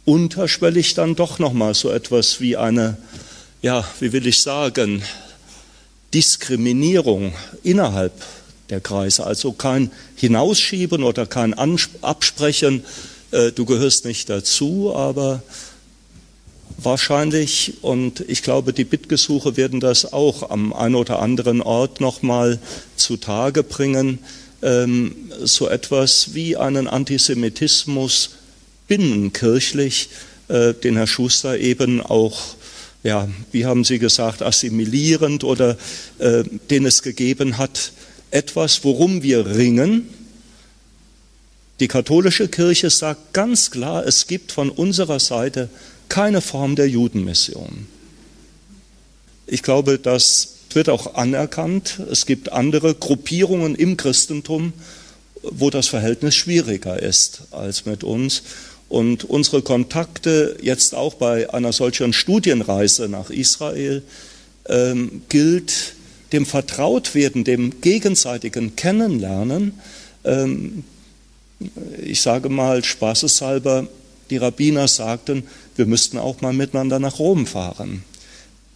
unterschwellig dann doch noch mal so etwas wie eine, ja, wie will ich sagen, Diskriminierung innerhalb der Kreise. Also kein Hinausschieben oder kein Absprechen, äh, du gehörst nicht dazu, aber wahrscheinlich, und ich glaube, die Bittgesuche werden das auch am einen oder anderen Ort nochmal zutage bringen, ähm, so etwas wie einen Antisemitismus binnenkirchlich, äh, den Herr Schuster eben auch ja, wie haben Sie gesagt, assimilierend oder äh, den es gegeben hat, etwas, worum wir ringen. Die katholische Kirche sagt ganz klar, es gibt von unserer Seite keine Form der Judenmission. Ich glaube, das wird auch anerkannt. Es gibt andere Gruppierungen im Christentum, wo das Verhältnis schwieriger ist als mit uns. Und unsere Kontakte jetzt auch bei einer solchen Studienreise nach Israel ähm, gilt dem Vertrautwerden, dem gegenseitigen Kennenlernen. Ähm, ich sage mal spaßeshalber, die Rabbiner sagten, wir müssten auch mal miteinander nach Rom fahren,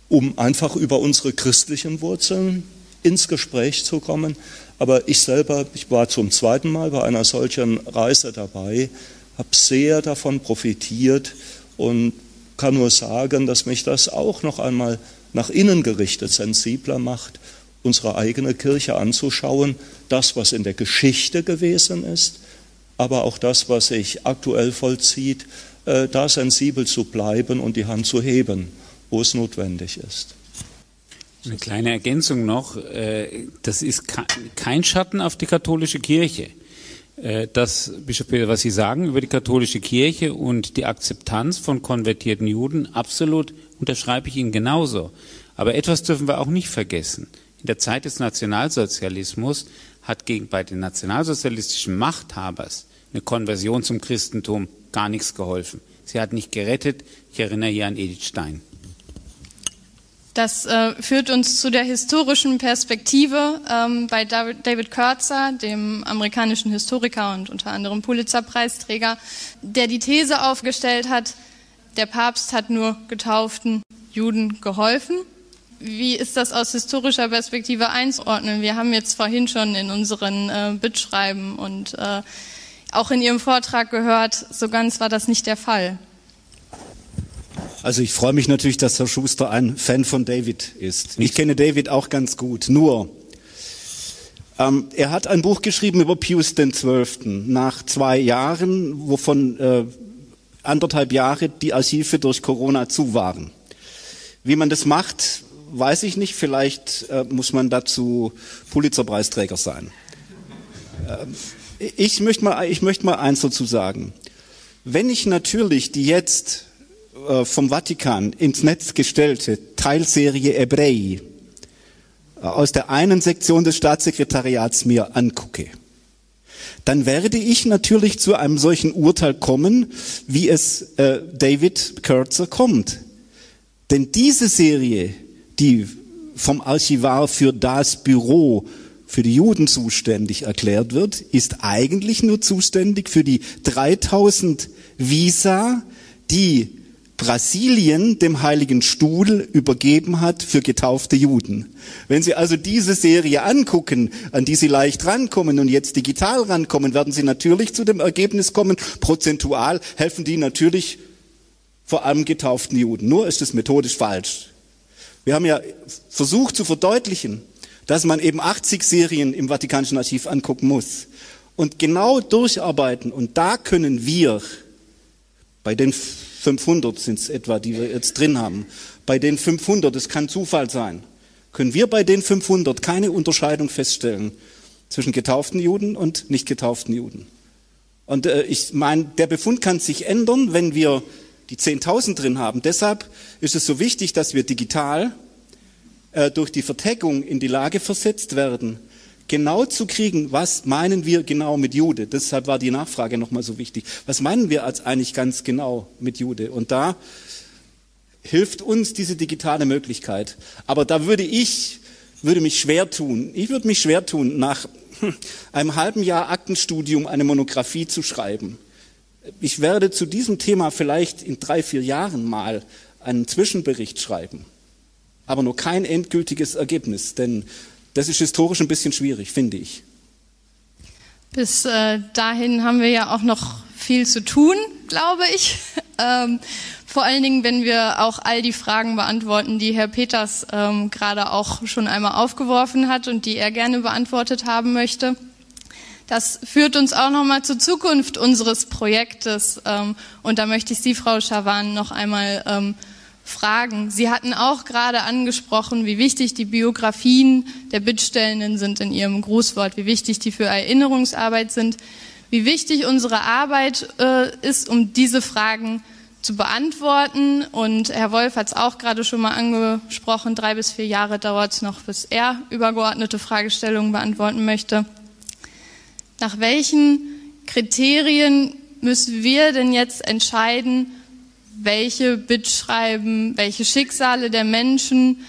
um einfach über unsere christlichen Wurzeln ins Gespräch zu kommen. Aber ich selber, ich war zum zweiten Mal bei einer solchen Reise dabei, habe sehr davon profitiert und kann nur sagen, dass mich das auch noch einmal nach innen gerichtet sensibler macht, unsere eigene Kirche anzuschauen, das, was in der Geschichte gewesen ist, aber auch das, was sich aktuell vollzieht, äh, da sensibel zu bleiben und die Hand zu heben, wo es notwendig ist. Eine kleine Ergänzung noch, äh, das ist kein Schatten auf die katholische Kirche. Äh, das, Bischof Peter, was Sie sagen über die katholische Kirche und die Akzeptanz von konvertierten Juden, absolut unterschreibe ich Ihnen genauso. Aber etwas dürfen wir auch nicht vergessen. In der Zeit des Nationalsozialismus hat gegen bei den nationalsozialistischen Machthabers eine Konversion zum Christentum gar nichts geholfen. Sie hat nicht gerettet. Ich erinnere hier an Edith Stein. Das äh, führt uns zu der historischen Perspektive ähm, bei David Kürzer, dem amerikanischen Historiker und unter anderem Pulitzerpreisträger, der die These aufgestellt hat, der Papst hat nur getauften Juden geholfen. Wie ist das aus historischer Perspektive einzuordnen? Wir haben jetzt vorhin schon in unseren äh, Bittschreiben und äh, auch in Ihrem Vortrag gehört, so ganz war das nicht der Fall. Also ich freue mich natürlich, dass Herr Schuster ein Fan von David ist. Ich kenne David auch ganz gut. Nur, ähm, er hat ein Buch geschrieben über Pius XII. Nach zwei Jahren, wovon äh, anderthalb Jahre die Archive durch Corona zu waren. Wie man das macht, weiß ich nicht. Vielleicht äh, muss man dazu Pulitzerpreisträger sein. Ähm, ich möchte mal, ich möchte mal eins dazu sagen. Wenn ich natürlich die jetzt äh, vom Vatikan ins Netz gestellte Teilserie Ebrei äh, aus der einen Sektion des Staatssekretariats mir angucke, dann werde ich natürlich zu einem solchen Urteil kommen, wie es äh, David Kurzer kommt. Denn diese Serie, die vom Archivar für das Büro für die Juden zuständig erklärt wird, ist eigentlich nur zuständig für die 3000 Visa, die Brasilien dem Heiligen Stuhl übergeben hat für getaufte Juden. Wenn Sie also diese Serie angucken, an die Sie leicht rankommen und jetzt digital rankommen, werden Sie natürlich zu dem Ergebnis kommen, prozentual helfen die natürlich vor allem getauften Juden. Nur ist es methodisch falsch. Wir haben ja versucht zu verdeutlichen, dass man eben 80 Serien im Vatikanischen Archiv angucken muss und genau durcharbeiten. Und da können wir bei den 500 sind es etwa, die wir jetzt drin haben. Bei den 500, es kann Zufall sein, können wir bei den 500 keine Unterscheidung feststellen zwischen getauften Juden und nicht getauften Juden. Und äh, ich meine, der Befund kann sich ändern, wenn wir die 10.000 drin haben. Deshalb ist es so wichtig, dass wir digital äh, durch die Verteckung in die Lage versetzt werden, genau zu kriegen, was meinen wir genau mit Jude. Deshalb war die Nachfrage nochmal so wichtig. Was meinen wir als eigentlich ganz genau mit Jude? Und da hilft uns diese digitale Möglichkeit. Aber da würde ich, würde mich schwer tun. Ich würde mich schwer tun, nach einem halben Jahr Aktenstudium eine Monographie zu schreiben. Ich werde zu diesem Thema vielleicht in drei, vier Jahren mal einen Zwischenbericht schreiben, aber nur kein endgültiges Ergebnis, denn das ist historisch ein bisschen schwierig, finde ich. Bis äh, dahin haben wir ja auch noch viel zu tun, glaube ich. Ähm, vor allen Dingen, wenn wir auch all die Fragen beantworten, die Herr Peters ähm, gerade auch schon einmal aufgeworfen hat und die er gerne beantwortet haben möchte. Das führt uns auch nochmal zur Zukunft unseres Projektes. Ähm, und da möchte ich Sie, Frau Schawan, noch einmal fragen. Sie hatten auch gerade angesprochen, wie wichtig die Biografien der Bittstellenden sind in Ihrem Grußwort, wie wichtig die für Erinnerungsarbeit sind, wie wichtig unsere Arbeit äh, ist, um diese Fragen zu beantworten. Und Herr Wolf hat es auch gerade schon mal angesprochen, drei bis vier Jahre dauert es noch, bis er übergeordnete Fragestellungen beantworten möchte. Nach welchen Kriterien müssen wir denn jetzt entscheiden, welche Bittschreiben, welche Schicksale der Menschen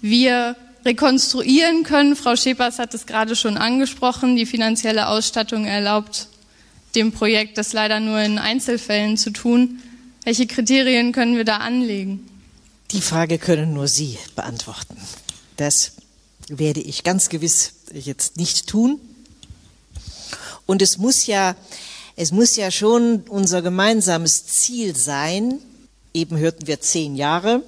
wir rekonstruieren können? Frau Schepers hat es gerade schon angesprochen. Die finanzielle Ausstattung erlaubt dem Projekt das leider nur in Einzelfällen zu tun. Welche Kriterien können wir da anlegen? Die Frage können nur Sie beantworten. Das werde ich ganz gewiss jetzt nicht tun. Und es muss ja, es muss ja schon unser gemeinsames Ziel sein. Eben hörten wir zehn Jahre.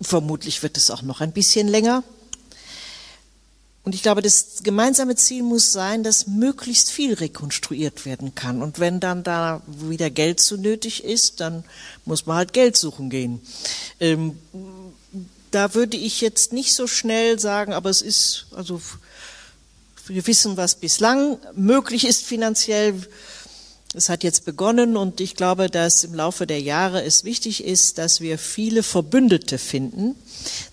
Vermutlich wird es auch noch ein bisschen länger. Und ich glaube, das gemeinsame Ziel muss sein, dass möglichst viel rekonstruiert werden kann. Und wenn dann da wieder Geld zu nötig ist, dann muss man halt Geld suchen gehen. Ähm, da würde ich jetzt nicht so schnell sagen, aber es ist, also wir wissen, was bislang möglich ist finanziell. Es hat jetzt begonnen und ich glaube, dass im Laufe der Jahre es wichtig ist, dass wir viele Verbündete finden,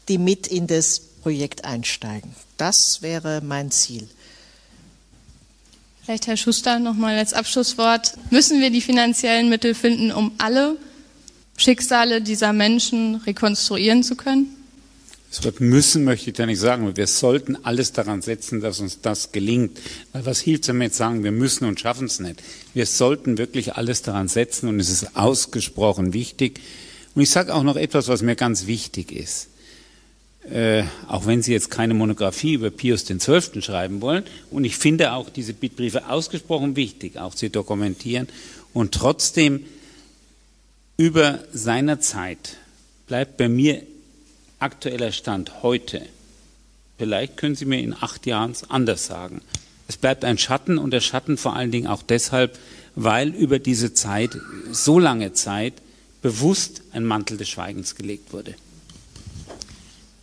die mit in das Projekt einsteigen. Das wäre mein Ziel. Vielleicht Herr Schuster nochmal als Abschlusswort. Müssen wir die finanziellen Mittel finden, um alle Schicksale dieser Menschen rekonstruieren zu können? Das Wort müssen möchte ich da nicht sagen. Wir sollten alles daran setzen, dass uns das gelingt. Weil was hilft es, wir jetzt sagen, wir müssen und schaffen es nicht? Wir sollten wirklich alles daran setzen und es ist ausgesprochen wichtig. Und ich sage auch noch etwas, was mir ganz wichtig ist. Äh, auch wenn Sie jetzt keine Monographie über Pius XII. schreiben wollen. Und ich finde auch diese Bittbriefe ausgesprochen wichtig, auch zu dokumentieren. Und trotzdem über seiner Zeit bleibt bei mir aktueller Stand heute, vielleicht können Sie mir in acht Jahren anders sagen. Es bleibt ein Schatten und der Schatten vor allen Dingen auch deshalb, weil über diese Zeit, so lange Zeit, bewusst ein Mantel des Schweigens gelegt wurde.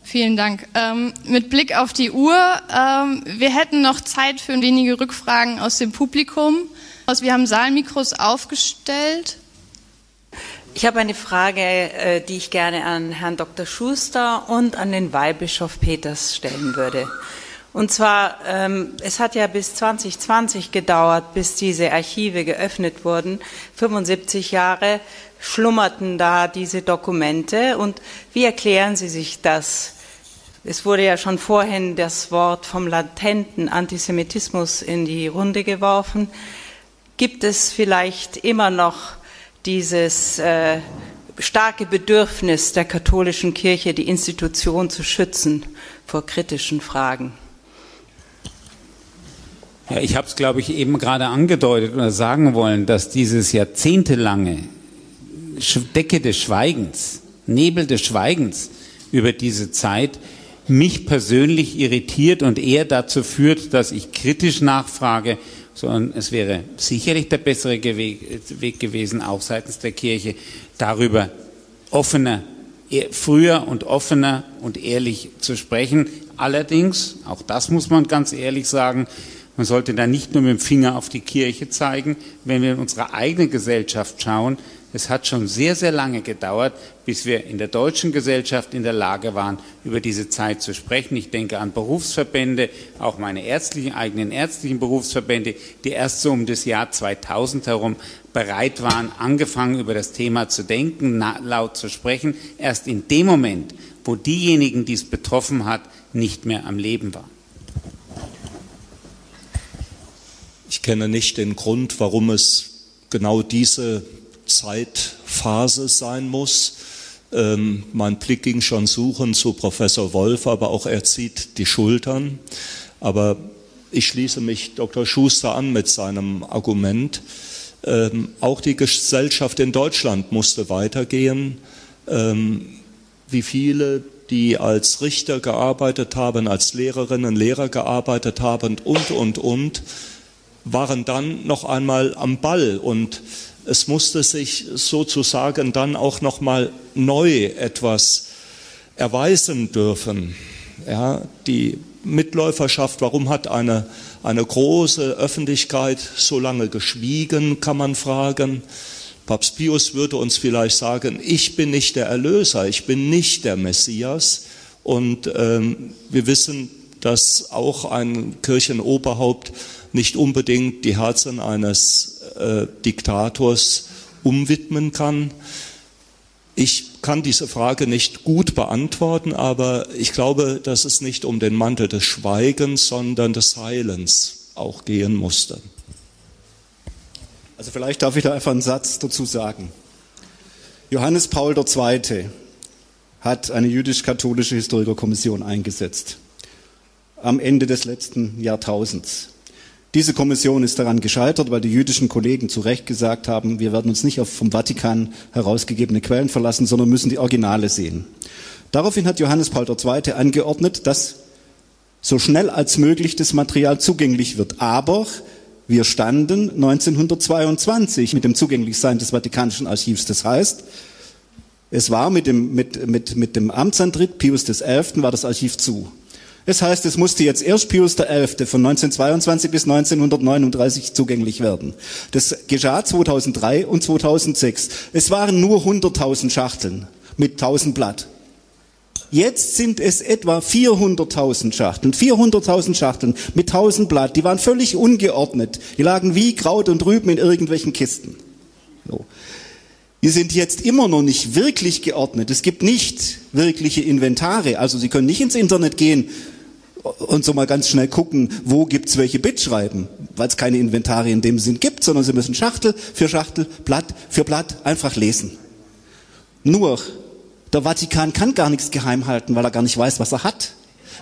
Vielen Dank. Ähm, mit Blick auf die Uhr, ähm, wir hätten noch Zeit für wenige Rückfragen aus dem Publikum. Wir haben Saalmikros aufgestellt. Ich habe eine Frage, äh, die ich gerne an Herrn Dr. Schuster und an den Weihbischof Peters stellen würde. Und zwar, ähm, es hat ja bis 2020 gedauert, bis diese Archive geöffnet wurden. 75 Jahre schlummerten da diese Dokumente. Und wie erklären Sie sich das? Es wurde ja schon vorhin das Wort vom latenten Antisemitismus in die Runde geworfen. Gibt es vielleicht immer noch dieses äh, starke Bedürfnis der katholischen Kirche, die Institution zu schützen vor kritischen Fragen. Ja, ich habe es, glaube ich, eben gerade angedeutet oder sagen wollen, dass dieses jahrzehntelange Decke des Schweigens, Nebel des Schweigens über diese Zeit mich persönlich irritiert und eher dazu führt, dass ich kritisch nachfrage, sondern es wäre sicherlich der bessere Weg gewesen, auch seitens der Kirche, darüber offener, früher und offener und ehrlich zu sprechen. Allerdings, auch das muss man ganz ehrlich sagen, man sollte da nicht nur mit dem Finger auf die Kirche zeigen. Wenn wir in unsere eigene Gesellschaft schauen, Es hat schon sehr, sehr lange gedauert, bis wir in der deutschen Gesellschaft in der Lage waren, über diese Zeit zu sprechen. Ich denke an Berufsverbände, auch meine ärztlichen, eigenen ärztlichen Berufsverbände, die erst so um das Jahr 2000 herum bereit waren, angefangen über das Thema zu denken, laut zu sprechen, erst in dem Moment, wo diejenigen, die es betroffen hat, nicht mehr am Leben waren. Ich kenne nicht den Grund, warum es genau diese Zeitphase sein muss. Ähm, mein Blick ging schon suchen zu Professor Wolf, aber auch er zieht die Schultern. Aber ich schließe mich Dr. Schuster an mit seinem Argument. Ähm, auch die Gesellschaft in Deutschland musste weitergehen. Ähm, wie viele, die als Richter gearbeitet haben, als Lehrerinnen, Lehrer gearbeitet haben und, und, und, waren dann noch einmal am Ball und es musste sich sozusagen dann auch noch mal neu etwas erweisen dürfen. Ja, die Mitläuferschaft, warum hat eine, eine große Öffentlichkeit so lange geschwiegen, kann man fragen. Papst Pius würde uns vielleicht sagen, ich bin nicht der Erlöser, ich bin nicht der Messias. Und ähm, wir wissen, dass auch ein Kirchenoberhaupt nicht unbedingt die Herzen eines äh, Diktators umwidmen kann. Ich kann diese Frage nicht gut beantworten, aber ich glaube, dass es nicht um den Mantel des Schweigens, sondern des Heilens auch gehen musste. Also vielleicht darf ich da einfach einen Satz dazu sagen. Johannes Paul II. hat eine jüdisch-katholische Historikerkommission eingesetzt am Ende des letzten Jahrtausends. Diese Kommission ist daran gescheitert, weil die jüdischen Kollegen zu Recht gesagt haben, wir werden uns nicht auf vom Vatikan herausgegebene Quellen verlassen, sondern müssen die Originale sehen. Daraufhin hat Johannes Paul II. angeordnet, dass so schnell als möglich das Material zugänglich wird. Aber wir standen 1922 mit dem Zugänglichsein des Vatikanischen Archivs. Das heißt, es war mit dem, mit, mit, mit dem Amtsantritt Pius XI. war das Archiv zu. Das heißt, es musste jetzt erst Pius XI. von 1922 bis 1939 zugänglich werden. Das geschah 2003 und 2006. Es waren nur 100.000 Schachteln mit 1000 Blatt. Jetzt sind es etwa 400.000 Schachteln. 400.000 Schachteln mit 1000 Blatt. Die waren völlig ungeordnet. Die lagen wie Kraut und Rüben in irgendwelchen Kisten. So. Die sind jetzt immer noch nicht wirklich geordnet. Es gibt nicht wirkliche Inventare. Also Sie können nicht ins Internet gehen und so mal ganz schnell gucken, wo gibt's welche Bitschreiben, weil es keine Inventare in dem Sinn gibt, sondern Sie müssen Schachtel für Schachtel, Blatt für Blatt einfach lesen. Nur, der Vatikan kann gar nichts geheim halten, weil er gar nicht weiß, was er hat.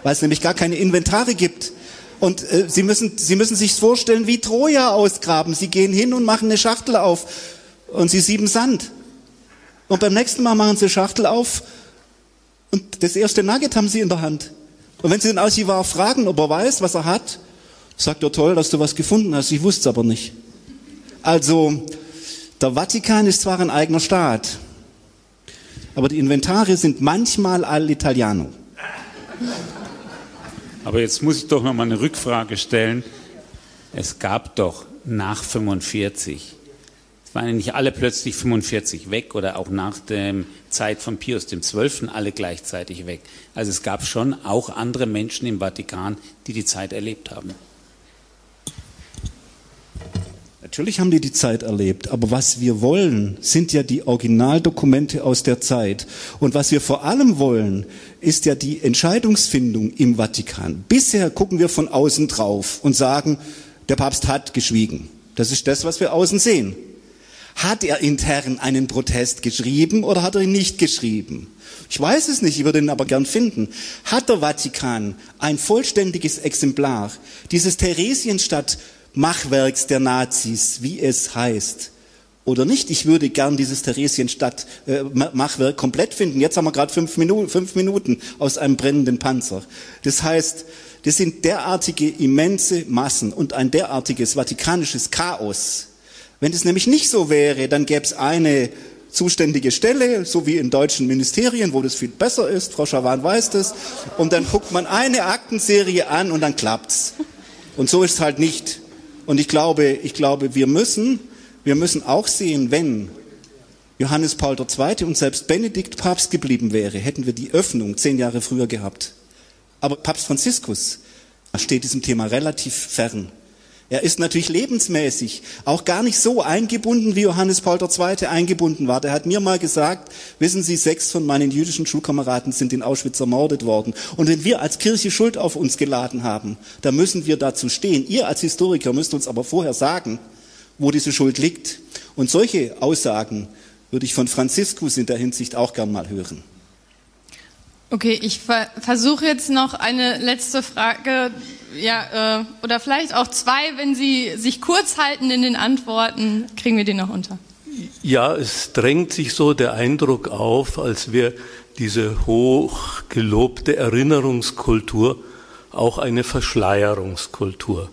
Weil es nämlich gar keine Inventare gibt. Und äh, Sie, müssen, Sie müssen sich vorstellen, wie Troja ausgraben. Sie gehen hin und machen eine Schachtel auf und Sie sieben Sand. Und beim nächsten Mal machen Sie Schachtel auf und das erste Nugget haben Sie in der Hand. Und wenn Sie den Archivar fragen, ob er weiß, was er hat, sagt er toll, dass du was gefunden hast. Ich wusste es aber nicht. Also, der Vatikan ist zwar ein eigener Staat, aber die Inventare sind manchmal all'italiano. Aber jetzt muss ich doch noch mal eine Rückfrage stellen. Es gab doch nach 45 waren ja nicht alle plötzlich 45 weg oder auch nach der Zeit von Pius XII. alle gleichzeitig weg. Also es gab schon auch andere Menschen im Vatikan, die die Zeit erlebt haben. Natürlich haben die die Zeit erlebt, aber was wir wollen, sind ja die Originaldokumente aus der Zeit. Und was wir vor allem wollen, ist ja die Entscheidungsfindung im Vatikan. Bisher gucken wir von außen drauf und sagen, der Papst hat geschwiegen. Das ist das, was wir außen sehen. Hat er intern einen Protest geschrieben oder hat er ihn nicht geschrieben? Ich weiß es nicht, ich würde ihn aber gern finden. Hat der Vatikan ein vollständiges Exemplar dieses Theresienstadt-Machwerks der Nazis, wie es heißt, oder nicht? Ich würde gern dieses Theresienstadt-Machwerk komplett finden. Jetzt haben wir gerade fünf Minuten, fünf Minuten aus einem brennenden Panzer. Das heißt, das sind derartige immense Massen und ein derartiges vatikanisches Chaos, wenn es nämlich nicht so wäre, dann gäbe es eine zuständige Stelle, so wie in deutschen Ministerien, wo das viel besser ist. Frau Schawan weiß das. Und dann guckt man eine Aktenserie an und dann klappt's. Und so ist es halt nicht. Und ich glaube, ich glaube, wir müssen, wir müssen auch sehen, wenn Johannes Paul II. und selbst Benedikt Papst geblieben wäre, hätten wir die Öffnung zehn Jahre früher gehabt. Aber Papst Franziskus steht diesem Thema relativ fern. Er ist natürlich lebensmäßig auch gar nicht so eingebunden, wie Johannes Paul II. eingebunden war. Der hat mir mal gesagt, wissen Sie, sechs von meinen jüdischen Schulkameraden sind in Auschwitz ermordet worden. Und wenn wir als Kirche Schuld auf uns geladen haben, dann müssen wir dazu stehen. Ihr als Historiker müsst uns aber vorher sagen, wo diese Schuld liegt. Und solche Aussagen würde ich von Franziskus in der Hinsicht auch gern mal hören. Okay, ich ver versuche jetzt noch eine letzte Frage, ja, äh, oder vielleicht auch zwei, wenn Sie sich kurz halten in den Antworten, kriegen wir die noch unter. Ja, es drängt sich so der Eindruck auf, als wäre diese hochgelobte Erinnerungskultur auch eine Verschleierungskultur.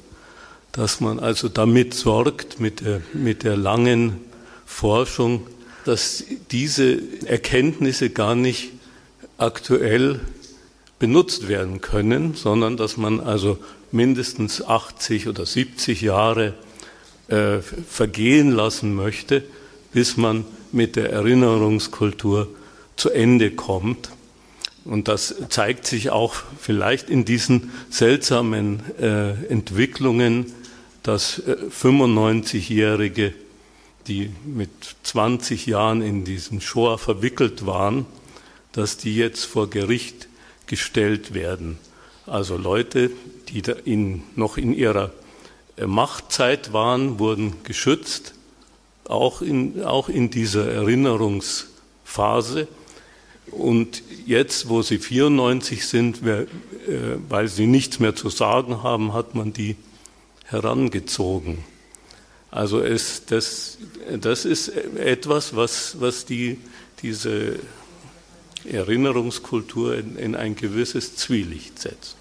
Dass man also damit sorgt, mit der, mit der langen Forschung, dass diese Erkenntnisse gar nicht aktuell benutzt werden können, sondern dass man also mindestens 80 oder 70 Jahre äh, vergehen lassen möchte, bis man mit der Erinnerungskultur zu Ende kommt. Und das zeigt sich auch vielleicht in diesen seltsamen äh, Entwicklungen, dass äh, 95-Jährige, die mit 20 Jahren in diesen Shoah verwickelt waren, dass die jetzt vor Gericht gestellt werden. Also Leute, die in, noch in ihrer äh, Machtzeit waren, wurden geschützt, auch in, auch in dieser Erinnerungsphase. Und jetzt, wo sie 94 sind, äh, weil sie nichts mehr zu sagen haben, hat man die herangezogen. Also es, das, das ist etwas, was, was die, diese Erinnerungskultur in, in ein gewisses Zwielicht setzt.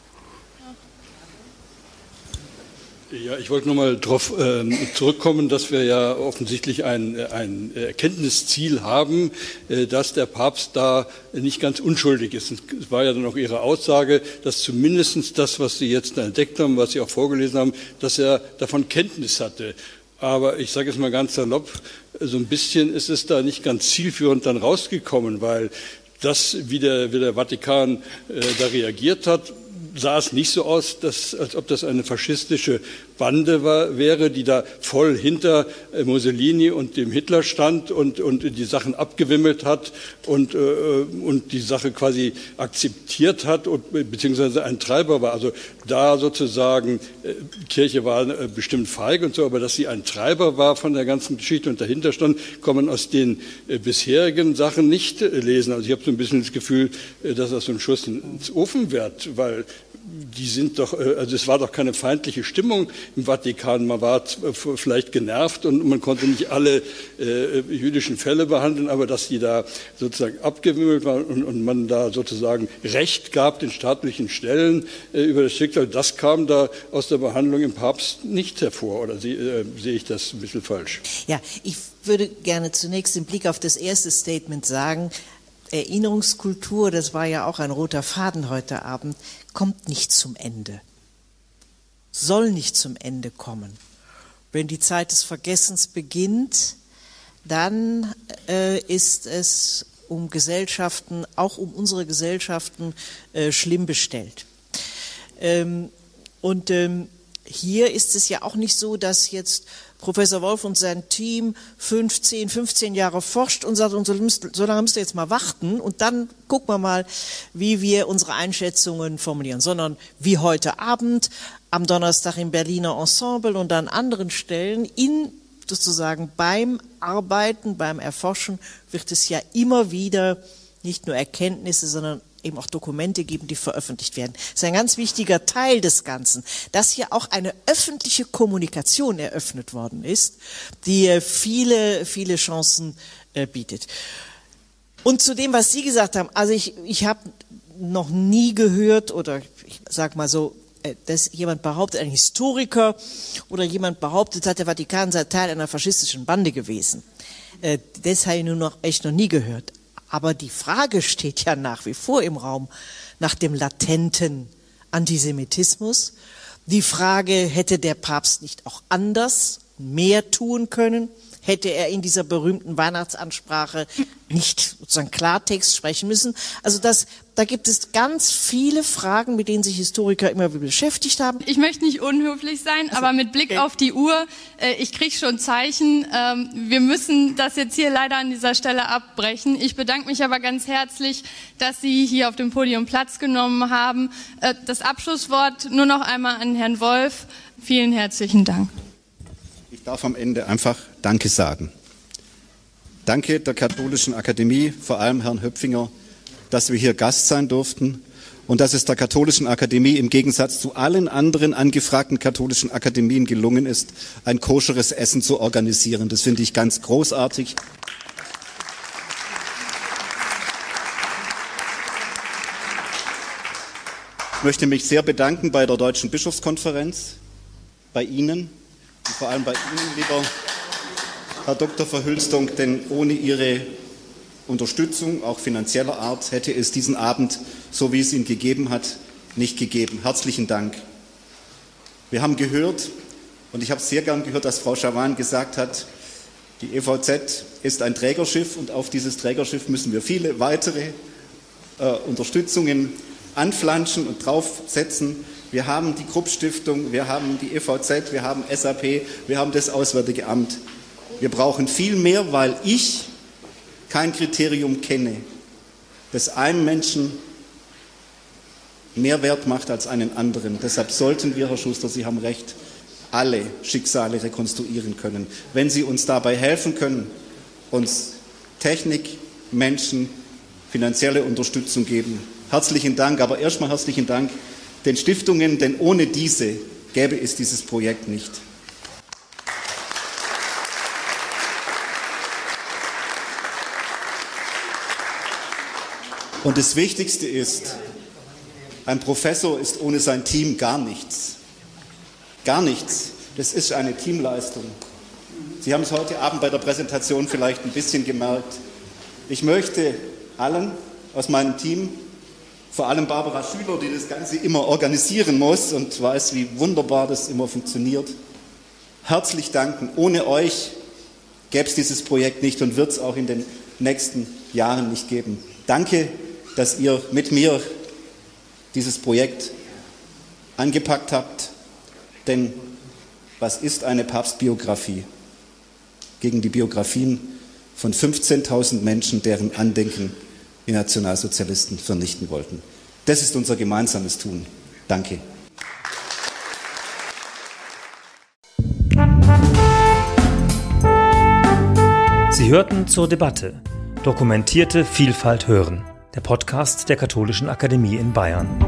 Ja, ich wollte nochmal darauf äh, zurückkommen, dass wir ja offensichtlich ein, ein Erkenntnisziel haben, äh, dass der Papst da nicht ganz unschuldig ist. Es war ja dann auch Ihre Aussage, dass zumindest das, was Sie jetzt entdeckt haben, was Sie auch vorgelesen haben, dass er davon Kenntnis hatte. Aber ich sage es mal ganz salopp, so ein bisschen ist es da nicht ganz zielführend dann rausgekommen, weil das, wie der, wie der Vatikan äh, da reagiert hat, sah es nicht so aus, dass, als ob das eine faschistische Bande war, wäre, die da voll hinter äh, Mussolini und dem Hitler stand und, und die Sachen abgewimmelt hat und, äh, und die Sache quasi akzeptiert hat und beziehungsweise ein Treiber war. Also da sozusagen, äh, Kirche war äh, bestimmt feig und so, aber dass sie ein Treiber war von der ganzen Geschichte und dahinter stand, kann man aus den äh, bisherigen Sachen nicht äh, lesen. Also ich habe so ein bisschen das Gefühl, dass das so ein Schuss ins Ofenwert, weil die sind doch, äh, also es war doch keine feindliche Stimmung im Vatikan. Man war vielleicht genervt und man konnte nicht alle äh, jüdischen Fälle behandeln, aber dass die da sozusagen abgewimmelt waren und, und man da sozusagen Recht gab den staatlichen Stellen äh, über das Schicksal, das kam da aus der Behandlung im Papst nicht hervor. Oder sie, äh, sehe ich das ein bisschen falsch? Ja, ich würde gerne zunächst im Blick auf das erste Statement sagen, Erinnerungskultur, das war ja auch ein roter Faden heute Abend, kommt nicht zum Ende, soll nicht zum Ende kommen. Wenn die Zeit des Vergessens beginnt, dann äh, ist es um Gesellschaften, auch um unsere Gesellschaften, äh, schlimm bestellt. Ähm, und ähm, hier ist es ja auch nicht so, dass jetzt Professor Wolf und sein Team 15, 15 Jahre forscht und sagt, und so, so lange müsst ihr jetzt mal warten und dann gucken wir mal, wie wir unsere Einschätzungen formulieren, sondern wie heute Abend am Donnerstag im Berliner Ensemble und an anderen Stellen in sozusagen beim Arbeiten, beim Erforschen wird es ja immer wieder nicht nur Erkenntnisse, sondern eben auch Dokumente geben, die veröffentlicht werden. Das ist ein ganz wichtiger Teil des Ganzen, dass hier auch eine öffentliche Kommunikation eröffnet worden ist, die äh, viele, viele Chancen äh, bietet. Und zu dem, was Sie gesagt haben, also ich, ich habe noch nie gehört oder ich sage mal so, dass jemand behauptet, ein Historiker oder jemand behauptet hat, der Vatikan sei Teil einer faschistischen Bande gewesen. Äh, das habe ich nur noch echt noch nie gehört. Aber die Frage steht ja nach wie vor im Raum nach dem latenten Antisemitismus. Die Frage, hätte der Papst nicht auch anders mehr tun können? Hätte er in dieser berühmten Weihnachtsansprache nicht sozusagen Klartext sprechen müssen. Also das, da gibt es ganz viele Fragen, mit denen sich Historiker immer wieder beschäftigt haben. Ich möchte nicht unhöflich sein, also, aber mit Blick okay. auf die Uhr, äh, ich kriege schon Zeichen. Ähm, wir müssen das jetzt hier leider an dieser Stelle abbrechen. Ich bedanke mich aber ganz herzlich, dass Sie hier auf dem Podium Platz genommen haben. Äh, das Abschlusswort nur noch einmal an Herrn Wolf. Vielen herzlichen Dank. Ich darf am Ende einfach Danke sagen. Danke der Katholischen Akademie, vor allem Herrn Höpfinger, dass wir hier Gast sein durften und dass es der Katholischen Akademie im Gegensatz zu allen anderen angefragten katholischen Akademien gelungen ist, ein koscheres Essen zu organisieren. Das finde ich ganz großartig. Ich möchte mich sehr bedanken bei der Deutschen Bischofskonferenz, bei Ihnen und vor allem bei Ihnen, lieber Herr Dr. Verhülstung, denn ohne Ihre Unterstützung, auch finanzieller Art, hätte es diesen Abend, so wie es ihn gegeben hat, nicht gegeben. Herzlichen Dank. Wir haben gehört, und ich habe sehr gern gehört, dass Frau Schawan gesagt hat, die EVZ ist ein Trägerschiff und auf dieses Trägerschiff müssen wir viele weitere äh, Unterstützungen anflanschen und draufsetzen. Wir haben die Krupp-Stiftung, wir haben die EVZ, wir haben SAP, wir haben das Auswärtige Amt. Wir brauchen viel mehr, weil ich kein Kriterium kenne, das einen Menschen mehr Wert macht als einen anderen. Deshalb sollten wir, Herr Schuster, Sie haben recht, alle Schicksale rekonstruieren können. Wenn Sie uns dabei helfen können, uns Technik, Menschen, finanzielle Unterstützung geben. Herzlichen Dank, aber erstmal herzlichen Dank den Stiftungen, denn ohne diese gäbe es dieses Projekt nicht. Und das Wichtigste ist, ein Professor ist ohne sein Team gar nichts. Gar nichts. Das ist eine Teamleistung. Sie haben es heute Abend bei der Präsentation vielleicht ein bisschen gemerkt. Ich möchte allen aus meinem Team, vor allem Barbara Schüler, die das Ganze immer organisieren muss und weiß, wie wunderbar das immer funktioniert, herzlich danken. Ohne euch gäbe es dieses Projekt nicht und wird es auch in den nächsten Jahren nicht geben. Danke dass ihr mit mir dieses Projekt angepackt habt. Denn was ist eine Papstbiografie? Gegen die Biografien von 15.000 Menschen, deren Andenken die Nationalsozialisten vernichten wollten. Das ist unser gemeinsames Tun. Danke. Sie hörten zur Debatte Dokumentierte Vielfalt hören der Podcast der Katholischen Akademie in Bayern.